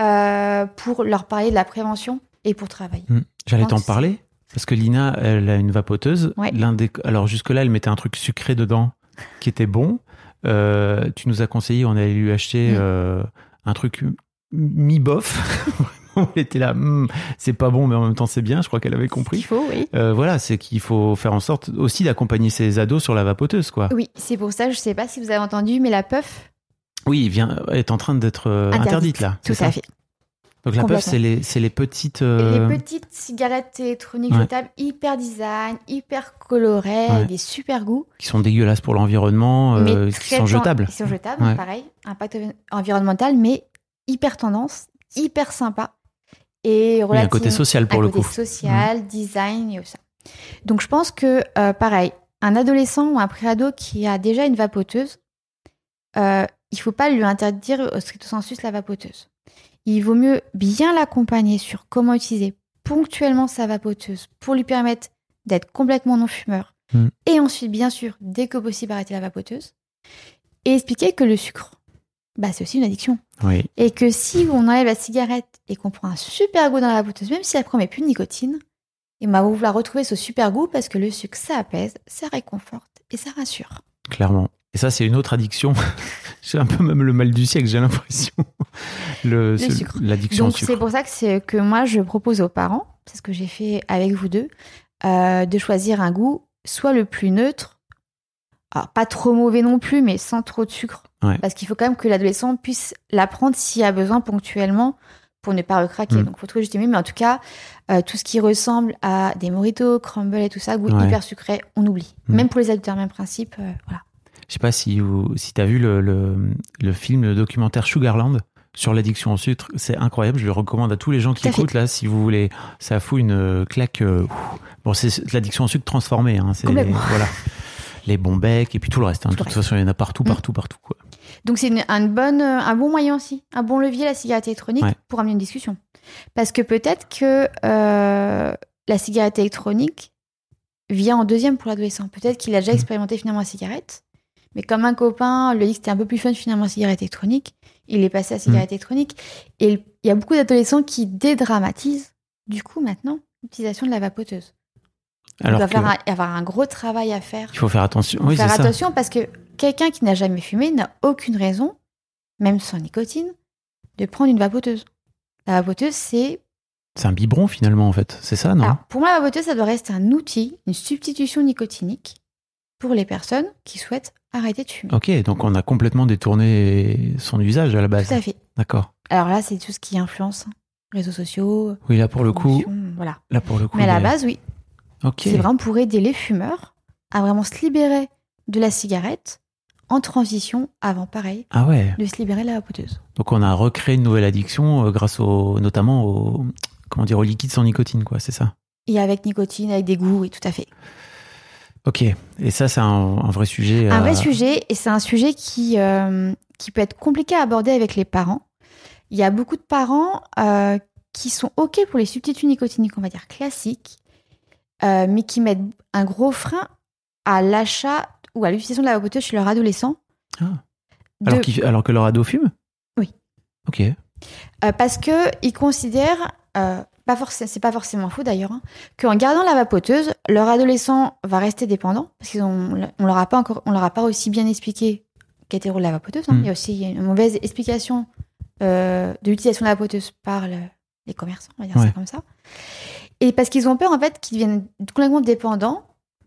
B: euh, pour leur parler de la prévention et pour travailler.
D: Hmm. J'allais t'en parler parce que Lina, elle a une vapoteuse.
B: Ouais.
D: L'un des... Alors jusque-là, elle mettait un truc sucré dedans qui était bon. Euh, tu nous as conseillé, on allait lui acheter
B: Mm.
D: euh, un truc mi-bof. on était là, Hmm, c'est pas bon, mais en même temps c'est bien. Je crois qu'elle avait
B: Il
D: compris.
B: faut, oui.
D: Euh, voilà, c'est qu'il faut faire en sorte aussi d'accompagner ses ados sur la vapoteuse, quoi.
B: Oui, c'est pour ça, je sais pas si vous avez entendu, mais la puff
D: Oui, vient, est en train d'être euh, interdite là.
B: Tout à fait.
D: Donc la puff, c'est les, c'est les petites. euh,
B: Les petites cigarettes électroniques
D: Ouais.
B: jetables, hyper design, hyper colorées,
D: Ouais.
B: des super goûts.
D: qui sont dégueulasses pour l'environnement, euh, qui sont jetables.
B: Qui sont jetables,
D: Ouais.
B: pareil. Impact environnemental, mais hyper tendance, hyper sympa. Et
D: Oui, un côté social pour le
B: côté
D: coup.
B: social, design et tout ça. Donc je pense que, euh, pareil, un adolescent ou un préado qui a déjà une vapoteuse, euh, il faut pas lui interdire au stricto sensus la vapoteuse. Il vaut mieux bien l'accompagner sur comment utiliser ponctuellement sa vapoteuse pour lui permettre d'être complètement non-fumeur.
D: Mm.
B: Et ensuite, bien sûr, dès que possible, arrêter la vapoteuse. Et expliquer que le sucre, bah, c'est aussi une addiction.
D: Oui.
B: Et que si on enlève la cigarette et qu'on prend un super goût dans la vapoteuse, même si après on met plus de nicotine, et bah, on va vouloir retrouver ce super goût parce que le sucre, ça apaise, ça réconforte et ça rassure.
D: Clairement. Et ça, c'est une autre addiction. c'est un peu même le mal du siècle, j'ai l'impression. Le. L'addiction au
B: Donc c'est pour ça que, c'est- que moi je propose aux parents, c'est ce que j'ai fait avec vous deux, euh, de choisir un goût soit le plus neutre, alors pas trop mauvais non plus, mais sans trop de sucre.
D: Ouais.
B: Parce qu'il faut quand même que l'adolescent puisse l'apprendre s'il a besoin ponctuellement pour ne pas recraquer.
D: Mm.
B: Donc faut trouver juste mais en tout cas, euh, tout ce qui ressemble à des moritos, crumble et tout ça, goût
D: Ouais.
B: hyper sucré, on oublie.
D: Mm.
B: Même pour les adultes, même principe, euh, voilà.
D: Je sais pas si, vous, si tu as vu le, le, le film, le documentaire Sugarland sur l'addiction au sucre. C'est incroyable. Je le recommande à tous les gens qui écoutent là. Si vous voulez, ça fout une euh, claque. euh, bon, c'est l'addiction au sucre transformée. Hein, c'est voilà. Les bons becs et puis tout le reste. hein. De
B: Tout
D: toute façon, il y en a partout,
B: Mm.
D: partout, partout. Quoi.
B: Donc c'est un, bon, euh, un bon moyen aussi, un bon levier la cigarette électronique
D: Ouais.
B: pour amener une discussion. Parce que peut-être que euh, la cigarette électronique vient en deuxième pour l'adolescent. Peut-être qu'il a déjà
D: Mm.
B: expérimenté finalement la cigarette, mais comme un copain lui dit que c'était un peu plus fun finalement la cigarette électronique, il est passé à la cigarette électronique. Et il il y a beaucoup d'adolescents qui dédramatisent du coup maintenant l'utilisation de la vapoteuse. Il
D: Alors
B: doit
D: que,
B: faire un- avoir un gros travail à faire
D: il faut faire attention.
B: faut
D: Oui,
B: faire
D: ça.
B: attention parce que quelqu'un qui n'a jamais fumé n'a aucune raison, même sans nicotine, de prendre une vapoteuse. La vapoteuse, c'est.
D: C'est un biberon finalement en fait. C'est ça, non
B: Alors, pour moi, la vapoteuse, ça doit rester un outil, une substitution nicotinique pour les personnes qui souhaitent arrêter de fumer.
D: Ok, donc on a complètement détourné son usage à la base.
B: Tout à fait.
D: D'accord.
B: Alors là, c'est tout ce qui influence. Réseaux sociaux.
D: Oui, là pour le coup,
B: Voilà.
D: là pour le coup.
B: Mais à la base, oui.
D: Ok.
B: C'est vraiment pour aider les fumeurs à vraiment se libérer de la cigarette en transition avant, pareil,
D: Ah ouais.
B: de se libérer de la vapoteuse.
D: Donc on a recréé une nouvelle addiction euh, grâce au, notamment au, comment dire, au liquide sans nicotine, quoi. C'est ça?
B: Et avec nicotine, avec des goûts, oui, tout à fait.
D: Ok. Et ça, c'est un, un vrai sujet.
B: Un vrai sujet, et c'est un sujet qui, euh, qui peut être compliqué à aborder avec les parents. Il y a beaucoup de parents euh, qui sont OK pour les substituts nicotiniques, on va dire classiques, euh, mais qui mettent un gros frein à l'achat ou à l'utilisation de la vapoteuse chez leur adolescent.
D: Ah.
B: De-
D: Alors, que leur ado fume?
B: Oui.
D: Ok.
B: Euh, parce que ils considèrent, euh, pas c'est pas forcément faux d'ailleurs, hein, qu'en gardant la vapoteuse, leur adolescent va rester dépendant parce qu'ils ont, on leur a pas encore, on leur a pas aussi bien expliqué qu'était le rôle de la vapoteuse. hein.
D: Mm.
B: Il y a aussi une mauvaise explication euh, de l'utilisation de la vapoteuse par le- les commerçants, on va dire
D: Ouais.
B: ça comme ça. Et parce qu'ils ont peur, en fait, qu'ils deviennent complètement dépendants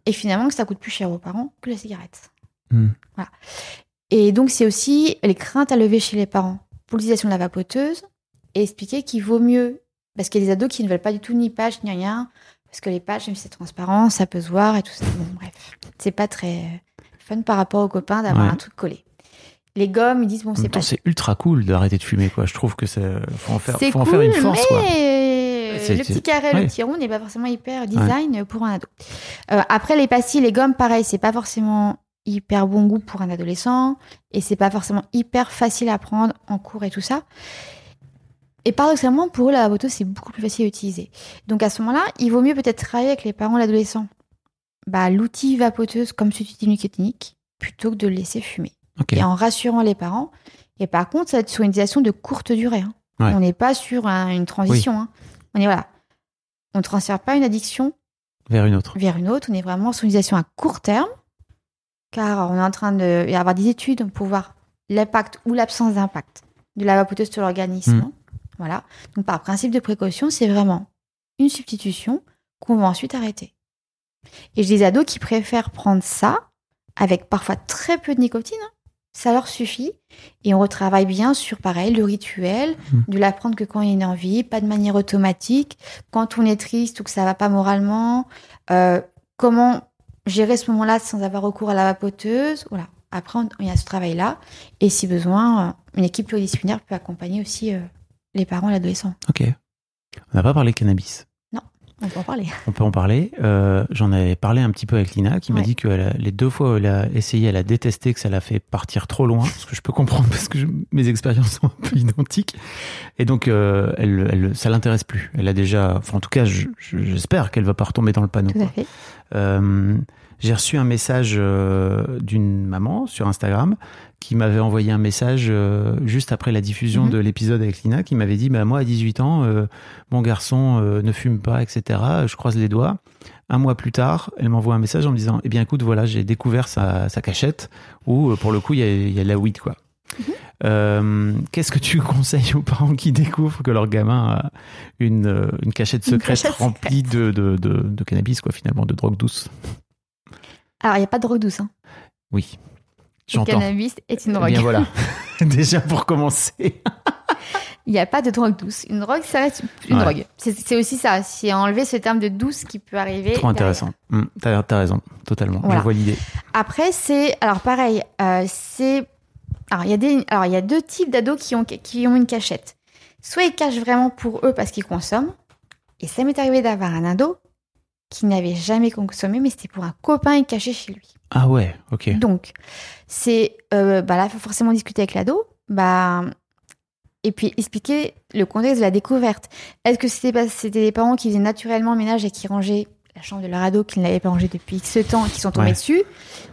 B: et finalement que ça coûte plus cher aux parents que la cigarette.
D: Hmm.
B: Voilà. Et donc, c'est aussi les craintes à lever chez les parents pour l'utilisation de la vapoteuse et expliquer qu'il vaut mieux, parce qu'il y a des ados qui ne veulent pas du tout ni patch ni rien, parce que les patchs, même si c'est transparent, ça peut se voir et tout ça. Bon, bref, c'est pas très euh, fun par rapport aux copains d'avoir
D: Ouais.
B: un truc collé. Les gommes, ils disent, bon, c'est pas
D: c'est ultra cool d'arrêter de fumer, quoi. Je trouve que c'est faut en faire, faut en faire une force, quoi.
B: mais le petit carré,
D: ouais.
B: le petit rond n'est pas forcément hyper design pour un ado. Euh, après, les pastilles, les gommes, pareil, c'est pas forcément hyper bon goût pour un adolescent et c'est pas forcément hyper facile à prendre en cours et tout ça. Et paradoxalement, pour eux, la vapoteuse, c'est beaucoup plus facile à utiliser. Donc à ce moment-là, il vaut mieux peut-être travailler avec les parents de l'adolescent. Bah, l'outil vapoteuse comme substitut nicotinique plutôt que de le laisser fumer et en rassurant les parents. Et par contre, ça va être sur une utilisation de courte durée. hein.
D: Ouais.
B: On n'est pas sur un- une transition. hein. On est voilà. On ne transfère pas une addiction
D: Vers une autre.
B: vers une autre. On est vraiment sur une utilisation à court terme, car on est en train de y avoir des études pour voir l'impact ou l'absence d'impact de la vapoteuse sur l'organisme.
D: Mm.
B: Voilà. Donc par principe de précaution, c'est vraiment une substitution qu'on va ensuite arrêter. Et j'ai des ados qui préfèrent prendre ça avec parfois très peu de nicotine. hein. Ça leur suffit. Et on retravaille bien sur, pareil, le rituel,
D: Mm.
B: de l'apprendre que quand il y a une envie, pas de manière automatique, quand on est triste ou que ça va pas moralement, euh, comment gérer ce moment-là sans avoir recours à la vapoteuse? Voilà. Après, il y a ce travail-là. Et si besoin, euh, une équipe pluridisciplinaire peut accompagner aussi euh, les parents et l'adolescent.
D: Ok. On n'a pas parlé cannabis.
B: On peut en parler.
D: On peut en parler. Euh, J'en avais parlé un petit peu avec Lina, qui m'a dit que a- les deux fois où elle a essayé, elle a détesté que ça l'a fait partir trop loin, ce que je peux comprendre parce que je- mes expériences sont un peu identiques. Et donc, euh, elle, elle, ça l'intéresse plus. Elle a déjà, enfin, en tout cas, je- je- j'espère qu'elle va pas retomber dans le panneau.
B: Tout à fait.
D: Euh, j'ai reçu un message euh, d'une maman sur Instagram qui m'avait envoyé un message euh, juste après la diffusion
B: Mhm.
D: de l'épisode avec Lina qui m'avait dit bah, Moi, à 18 ans, euh, mon garçon euh, ne fume pas, etc. Je croise les doigts. Un mois plus tard, elle m'envoie un message en me disant Eh bien, écoute, voilà, j'ai découvert sa, sa cachette où, pour le coup, il y a, y a la weed, quoi.
B: Mhm.
D: Qu'est-ce que tu conseilles aux parents qui découvrent que leur gamin a une, une cachette
B: Une
D: secrète
B: cachette
D: remplie de, de, de, de cannabis, quoi, finalement, de drogue douce?
B: Alors, il n'y a pas de drogue douce. Hein.
D: Oui,
B: Le cannabis est une
D: Eh
B: drogue.
D: bien voilà, déjà pour commencer.
B: Il n'y a pas de drogue douce. Une drogue, ça reste une
D: Ouais.
B: drogue. C'est aussi ça. C'est enlever ce terme de douce qui peut arriver.
D: Trop
B: derrière.
D: intéressant. Hum, T'as as raison, totalement.
B: Voilà.
D: Je vois l'idée.
B: Après, c'est. Alors, pareil, euh, c'est. Alors, il y, a des... alors, il y a deux types d'ados qui ont, qui ont une cachette. Soit ils cachent vraiment pour eux parce qu'ils consomment. Et ça m'est arrivé d'avoir un ado qui n'avait jamais consommé, mais c'était pour un copain et caché chez lui.
D: Ah ouais, ok.
B: Donc, c'est. euh, bah là, il faut forcément discuter avec l'ado. Bah. Et puis expliquer le contexte de la découverte. Est-ce que c'était c'était des parents qui faisaient naturellement le ménage et qui rangeaient la chambre de leur ado, qui ne l'avaient pas rangé depuis X temps, et qui sont tombés
D: Ouais.
B: dessus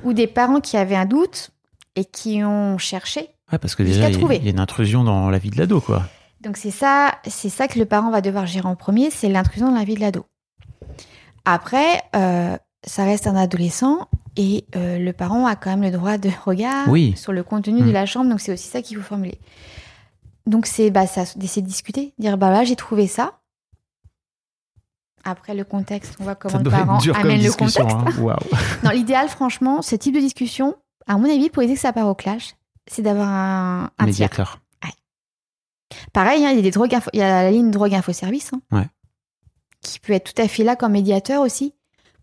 B: Ou des parents qui avaient un doute et qui ont cherché
D: Ouais, parce que déjà, il y, y a une intrusion dans la vie de l'ado, quoi.
B: Donc c'est ça, c'est ça que le parent va devoir gérer en premier, c'est l'intrusion dans la vie de l'ado. Après, euh, ça reste un adolescent et euh, le parent a quand même le droit de regard
D: Oui.
B: sur le contenu
D: Mm.
B: de la chambre, donc c'est aussi ça qu'il faut formuler. Donc c'est bah, d'essayer de discuter, dire bah là j'ai trouvé ça. Après le contexte, on voit comment
D: Ça
B: le parent amène le contexte.
D: hein.
B: Non, l'idéal, franchement, ce type de discussion, à mon avis, pour éviter que ça part au clash, c'est d'avoir un, un tiers.
D: Médiateur.
B: Pareil, hein, il y a des drogues info- il y a la ligne drogue info service hein,
D: Ouais.
B: Qui peut être tout à fait là comme médiateur aussi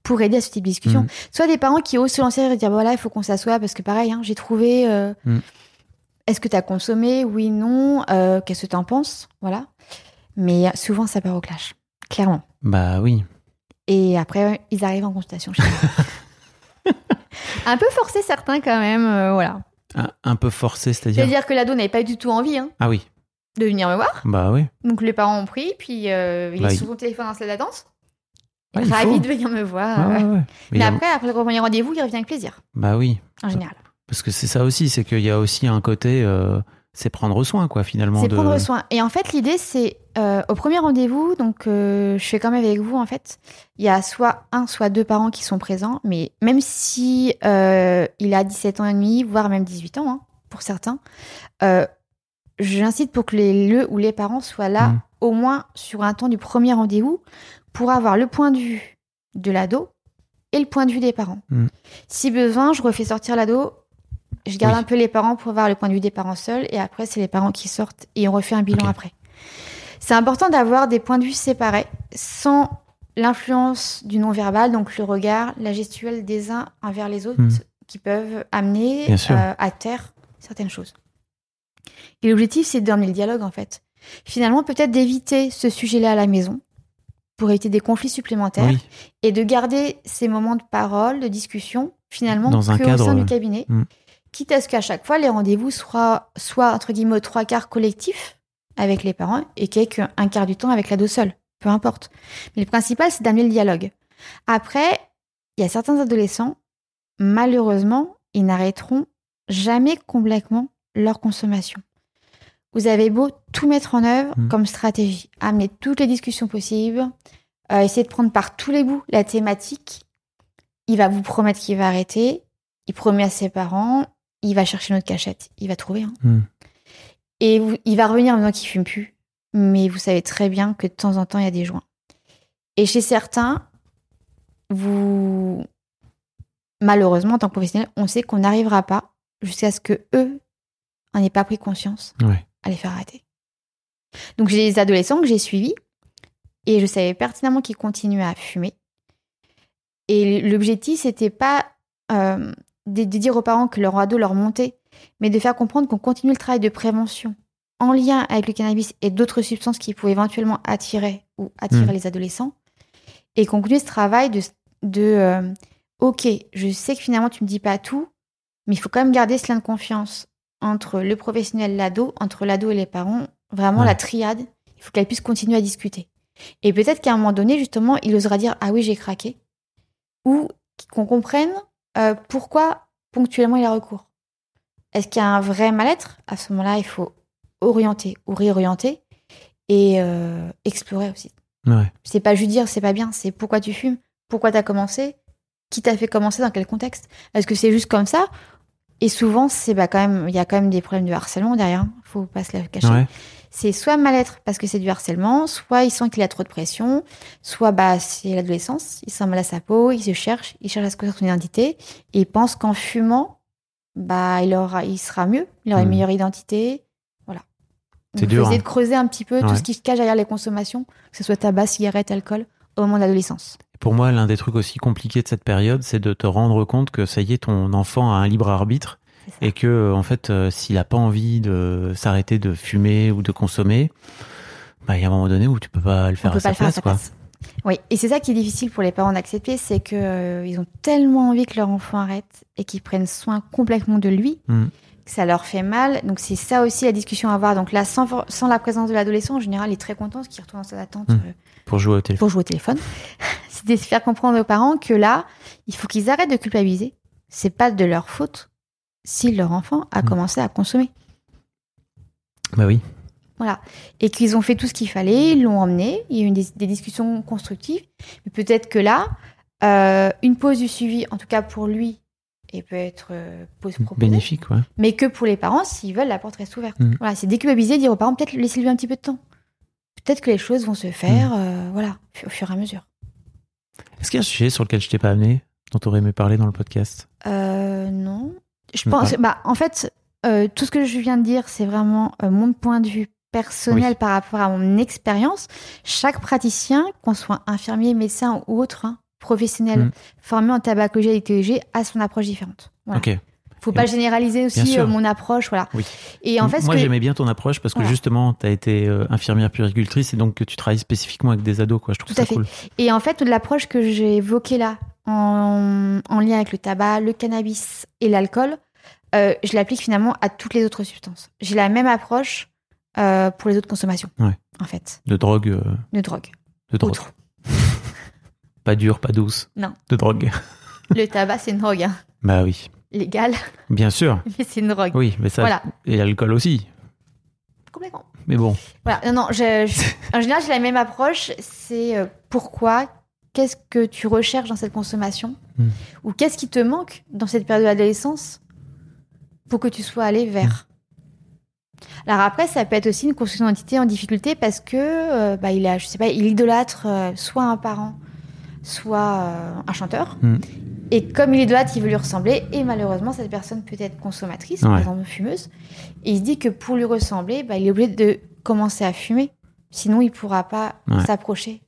B: pour aider à ce type de discussion.
D: Mm.
B: Soit des parents qui osent se lancer et dire voilà, il faut qu'on s'assoie parce que pareil, hein, j'ai trouvé. euh,
D: Mm.
B: Est-ce que tu as consommé? Oui, non. Euh, Qu'est-ce que tu en penses? Voilà. Mais souvent, ça part au clash, clairement.
D: Bah oui.
B: Et après, ils arrivent en consultation chez. Un peu forcé certains quand même, euh, voilà.
D: Un, un peu forcé, c'est-à-dire?
B: C'est-à-dire que l'ado n'avait pas du tout envie hein,
D: Ah oui.
B: De venir me voir.
D: Bah oui.
B: Donc les parents ont pris, puis euh, il
D: Bah,
B: est
D: il-
B: sur son téléphone dans la salle de danse.
D: Il
B: Ravi de venir me voir.
D: Ouais, ouais, ouais. Mais
B: Mais
D: il y a-
B: après, après le premier rendez-vous, il revient avec plaisir,
D: Bah oui.
B: en général.
D: Parce que c'est ça aussi, c'est qu'il y a aussi un côté, euh, c'est prendre soin, quoi, finalement.
B: C'est
D: de...
B: prendre soin. Et en fait, l'idée, c'est euh, au premier rendez-vous, donc euh, je fais quand même avec vous, en fait, il y a soit un, soit deux parents qui sont présents, mais même si il a 17 ans et demi, voire même 18 ans, hein, pour certains, j'incite pour que les, le ou les parents soient là
D: Mm.
B: au moins sur un temps du premier rendez-vous, pour avoir le point de vue de l'ado et le point de vue des parents.
D: Mm.
B: Si besoin, je refais sortir l'ado, je garde
D: Oui.
B: un peu les parents pour avoir le point de vue des parents seuls, et après, c'est les parents qui sortent et on refait un bilan après. C'est important d'avoir des points de vue séparés, sans l'influence du non-verbal, donc le regard, la gestuelle des uns envers les autres,
D: Mm.
B: qui peuvent amener euh, à terre certaines choses. Et l'objectif, c'est d'emmener le dialogue, en fait. Finalement, peut-être d'éviter ce sujet-là à la maison, pour éviter des conflits supplémentaires,
D: Oui,
B: et de garder ces moments de parole, de discussion, finalement,
D: Dans un
B: que
D: cadre,
B: au sein
D: euh,
B: du cabinet.
D: mm.
B: Quitte à ce qu'à chaque fois, les rendez-vous soient, soit entre guillemets, trois quarts collectifs avec les parents et qu'il y ait qu'un quart du temps avec l'ado seul. Peu importe. Mais le principal, c'est d'amener le dialogue. Après, il y a certains adolescents, malheureusement, ils n'arrêteront jamais complètement leur consommation. Vous avez beau tout mettre en œuvre
D: Mm.
B: comme stratégie, amener toutes les discussions possibles, euh, essayer de prendre par tous les bouts la thématique, il va vous promettre qu'il va arrêter, il promet à ses parents, il va chercher notre cachette, il va trouver. hein.
D: Mm.
B: Et vous- il va revenir en disant qu'il fume plus, mais vous savez très bien que de temps en temps, il y a des joints. Et chez certains, vous, malheureusement, en tant que professionnel, on sait qu'on n'arrivera pas jusqu'à ce que eux en aient pas pris conscience
D: ouais.
B: à les faire arrêter. Donc j'ai des adolescents que j'ai suivis et je savais pertinemment qu'ils continuaient à fumer. Et l'objectif, c'était pas euh, de, de dire aux parents que leur ado leur montait, mais de faire comprendre qu'on continue le travail de prévention en lien avec le cannabis et d'autres substances qui pouvaient éventuellement attirer ou attirer
D: Mm.
B: les adolescents. Et qu'on continue ce travail de, de euh, OK, je sais que finalement tu me dis pas tout, mais il faut quand même garder ce lien de confiance entre le professionnel, l'ado, entre l'ado et les parents. Vraiment,
D: Ouais.
B: la triade, il faut qu'elle puisse continuer à discuter. Et peut-être qu'à un moment donné, justement, il osera dire Ah oui, j'ai craqué. Ou qu'on comprenne euh, pourquoi ponctuellement il a recours. Est-ce qu'il y a un vrai mal-être? À ce moment-là, il faut orienter ou réorienter et euh, explorer aussi.
D: Ouais.
B: C'est pas juste dire c'est pas bien, c'est pourquoi tu fumes, pourquoi t'as commencé, qui t'a fait commencer, dans quel contexte? Est-ce que c'est juste comme ça? Et souvent, c'est bah, quand même, il y a quand même des problèmes de harcèlement derrière. Faut pas se la cacher.
D: Ouais.
B: C'est soit mal-être parce que c'est du harcèlement, soit il sent qu'il a trop de pression, soit bah c'est l'adolescence, il sent mal à sa peau, il se cherche, il cherche à se construire son identité et il pense qu'en fumant, bah il aura, il sera mieux, il aura une
D: Mhm.
B: meilleure identité, voilà.
D: C'est dur,
B: essayer
D: hein.
B: de creuser un petit peu tout ce qui se cache derrière les consommations, que ce soit tabac, cigarette, alcool, au moment de l'adolescence.
D: Pour moi, l'un des trucs aussi compliqués de cette période, c'est de te rendre compte que ça y est, ton enfant a un libre arbitre et que, euh, en fait, euh, s'il a pas envie de s'arrêter de fumer ou de consommer, bah, il y a un moment donné où tu peux pas le faire
B: peut
D: à
B: pas
D: sa
B: le faire à
D: place,
B: sa place. Oui, et c'est ça qui est difficile pour les parents d'accepter, c'est que euh, ils ont tellement envie que leur enfant arrête et qu'ils prennent soin complètement de lui,
D: Mm.
B: que ça leur fait mal. Donc c'est ça aussi la discussion à avoir. Donc là, sans, sans la présence de l'adolescent, en général, il est très content parce qu'il retourne dans sa attente
D: Mm. Pour jouer au téléphone.
B: pour jouer au téléphone. c'est de faire comprendre aux parents que là, il faut qu'ils arrêtent de culpabiliser. C'est pas de leur faute si leur enfant a
D: Mm.
B: commencé à consommer.
D: Bah oui.
B: Voilà. Et qu'ils ont fait tout ce qu'il fallait, ils l'ont emmené, il y a eu des, des discussions constructives. Mais peut-être que là, euh, une pause du suivi, en tout cas pour lui, et peut être euh, pause proposée,
D: Bénéfique, ouais.
B: mais que pour les parents, s'ils veulent, la porte reste ouverte.
D: Mm.
B: Voilà, c'est déculpabiliser, dire aux parents, peut-être laissez-lui un petit peu de temps. Peut-être que les choses vont se faire,
D: Mm.
B: euh, voilà, au fur et à mesure.
D: Est-ce qu'il y a un sujet sur lequel je t'ai pas amené, dont tu aurais aimé parler dans le podcast?
B: Euh, non. Je pense, bah, en fait, euh, tout ce que je viens de dire, c'est vraiment mon point de vue personnel
D: Oui.
B: par rapport à mon expérience. Chaque praticien, qu'on soit infirmier, médecin ou autre, hein, professionnel
D: Mm.
B: formé en tabacologie et théologie, a son approche différente. Voilà.
D: Ok.
B: Faut pas généraliser aussi euh, mon approche, voilà.
D: Oui.
B: Et en fait,
D: Moi,
B: que-
D: j'aimais bien ton approche parce que
B: Voilà.
D: justement, tu as été euh, infirmière puéricultrice et donc que tu travailles spécifiquement avec des ados, quoi. Je trouve
B: Tout à
D: ça
B: fait.
D: cool.
B: Et en fait, l'approche que j'ai évoquée là, en, en lien avec le tabac, le cannabis et l'alcool, euh, je l'applique finalement à toutes les autres substances. J'ai la même approche pour les autres consommations,
D: Ouais.
B: en fait,
D: De drogue.
B: de drogue.
D: de drogue.
B: Autre.
D: Pas dure, pas douce.
B: Non.
D: De drogue.
B: Le tabac, c'est une drogue, hein.
D: Bah oui.
B: Légal,
D: Bien sûr.
B: mais c'est une drogue.
D: Oui, mais ça.
B: Voilà.
D: Et l'alcool aussi.
B: Complètement.
D: Mais bon.
B: Voilà, non, non, je- je- en général, j'ai la même approche. C'est euh, pourquoi, qu'est-ce que tu recherches dans cette consommation
D: Hmm.
B: Ou qu'est-ce qui te manque dans cette période de l'adolescence pour que tu sois allé vers Alors après, ça peut être aussi une construction d'identité en difficulté parce que euh, bah, il a, je sais pas, il idolâtre euh, soit un parent, soit un chanteur.
D: Mm.
B: Et comme il idolâtre, il veut lui ressembler. Et malheureusement, cette personne peut être consommatrice, par
D: Ouais.
B: exemple fumeuse. Et il se dit que pour lui ressembler, bah, il est obligé de commencer à fumer. Sinon, il pourra pas
D: Ouais.
B: s'approcher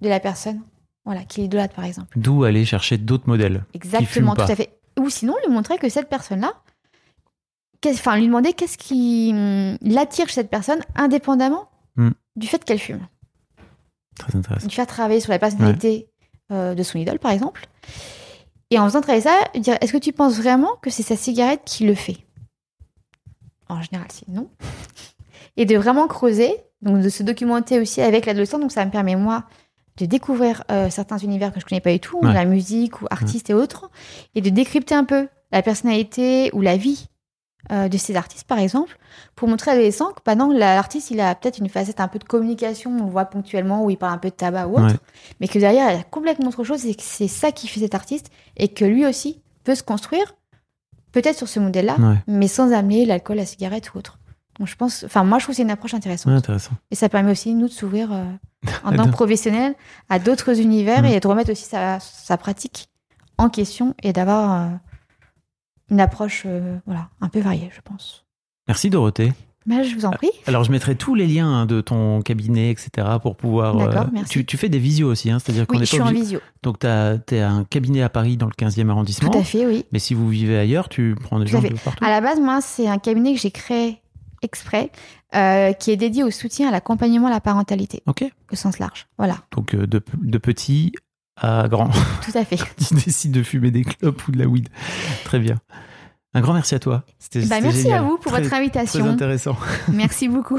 B: de la personne, voilà, qu'il idolâtre, par exemple.
D: D'où aller chercher d'autres modèles. qui
B: Exactement, tout
D: pas.
B: à fait. Ou sinon, lui montrer que cette personne-là, enfin, lui demander qu'est-ce qui hum, l'attire chez cette personne, indépendamment
D: Hmm.
B: du fait qu'elle fume.
D: Très intéressant.
B: Lui faire travailler sur la personnalité euh, de son idole, par exemple. Et en faisant travailler ça, dire est-ce que tu penses vraiment que c'est sa cigarette qui le fait? En général, c'est non. Et de vraiment creuser, donc de se documenter aussi avec l'adolescent. Donc ça me permet, moi, de découvrir euh, certains univers que je connais pas du tout,
D: Ouais.
B: la musique ou artistes et autres, et de décrypter un peu la personnalité ou la vie euh, de ces artistes, par exemple, pour montrer à l'adolescent que bah non, l'artiste, il a peut-être une facette un peu de communication, on le voit ponctuellement, où il parle un peu de tabac ou autre,
D: Ouais.
B: mais que derrière, il y a complètement autre chose, et que c'est ça qui fait cet artiste, et que lui aussi peut se construire, peut-être sur ce modèle-là,
D: Ouais.
B: mais sans amener l'alcool, la cigarette ou autre. Donc je pense, enfin moi je trouve que c'est une approche intéressante.
D: Ouais, intéressant.
B: Et ça permet aussi, nous, de s'ouvrir euh, en tant que professionnel à d'autres univers
D: Mm.
B: et de remettre aussi sa, sa pratique en question et d'avoir euh, une approche euh, voilà, un peu variée, je pense.
D: Merci Dorothée.
B: Mais je vous en prie.
D: Alors je mettrai tous les liens hein, de ton cabinet, etc. pour pouvoir. euh,
B: D'accord, merci.
D: Tu, tu fais des visios aussi, hein, c'est-à-dire qu'on
B: Oui,
D: n'est
B: je suis en visio.
D: Donc tu as, un cabinet à Paris dans le 15e arrondissement.
B: Tout à fait, oui.
D: Mais si vous vivez ailleurs, tu prends des
B: Tout
D: gens de partout.
B: À la base, moi, c'est un cabinet que j'ai créé exprès, euh, qui est dédié au soutien à l'accompagnement à la parentalité,
D: Ok.
B: au sens large. Voilà,
D: Donc euh, de, de petit à grand.
B: tout à fait.
D: tu décides de fumer des clopes ou de la weed. Très bien. Un grand merci à toi. C'était
B: Bah, merci
D: génial.
B: à vous pour
D: Très-
B: votre invitation.
D: Très intéressant.
B: Merci beaucoup.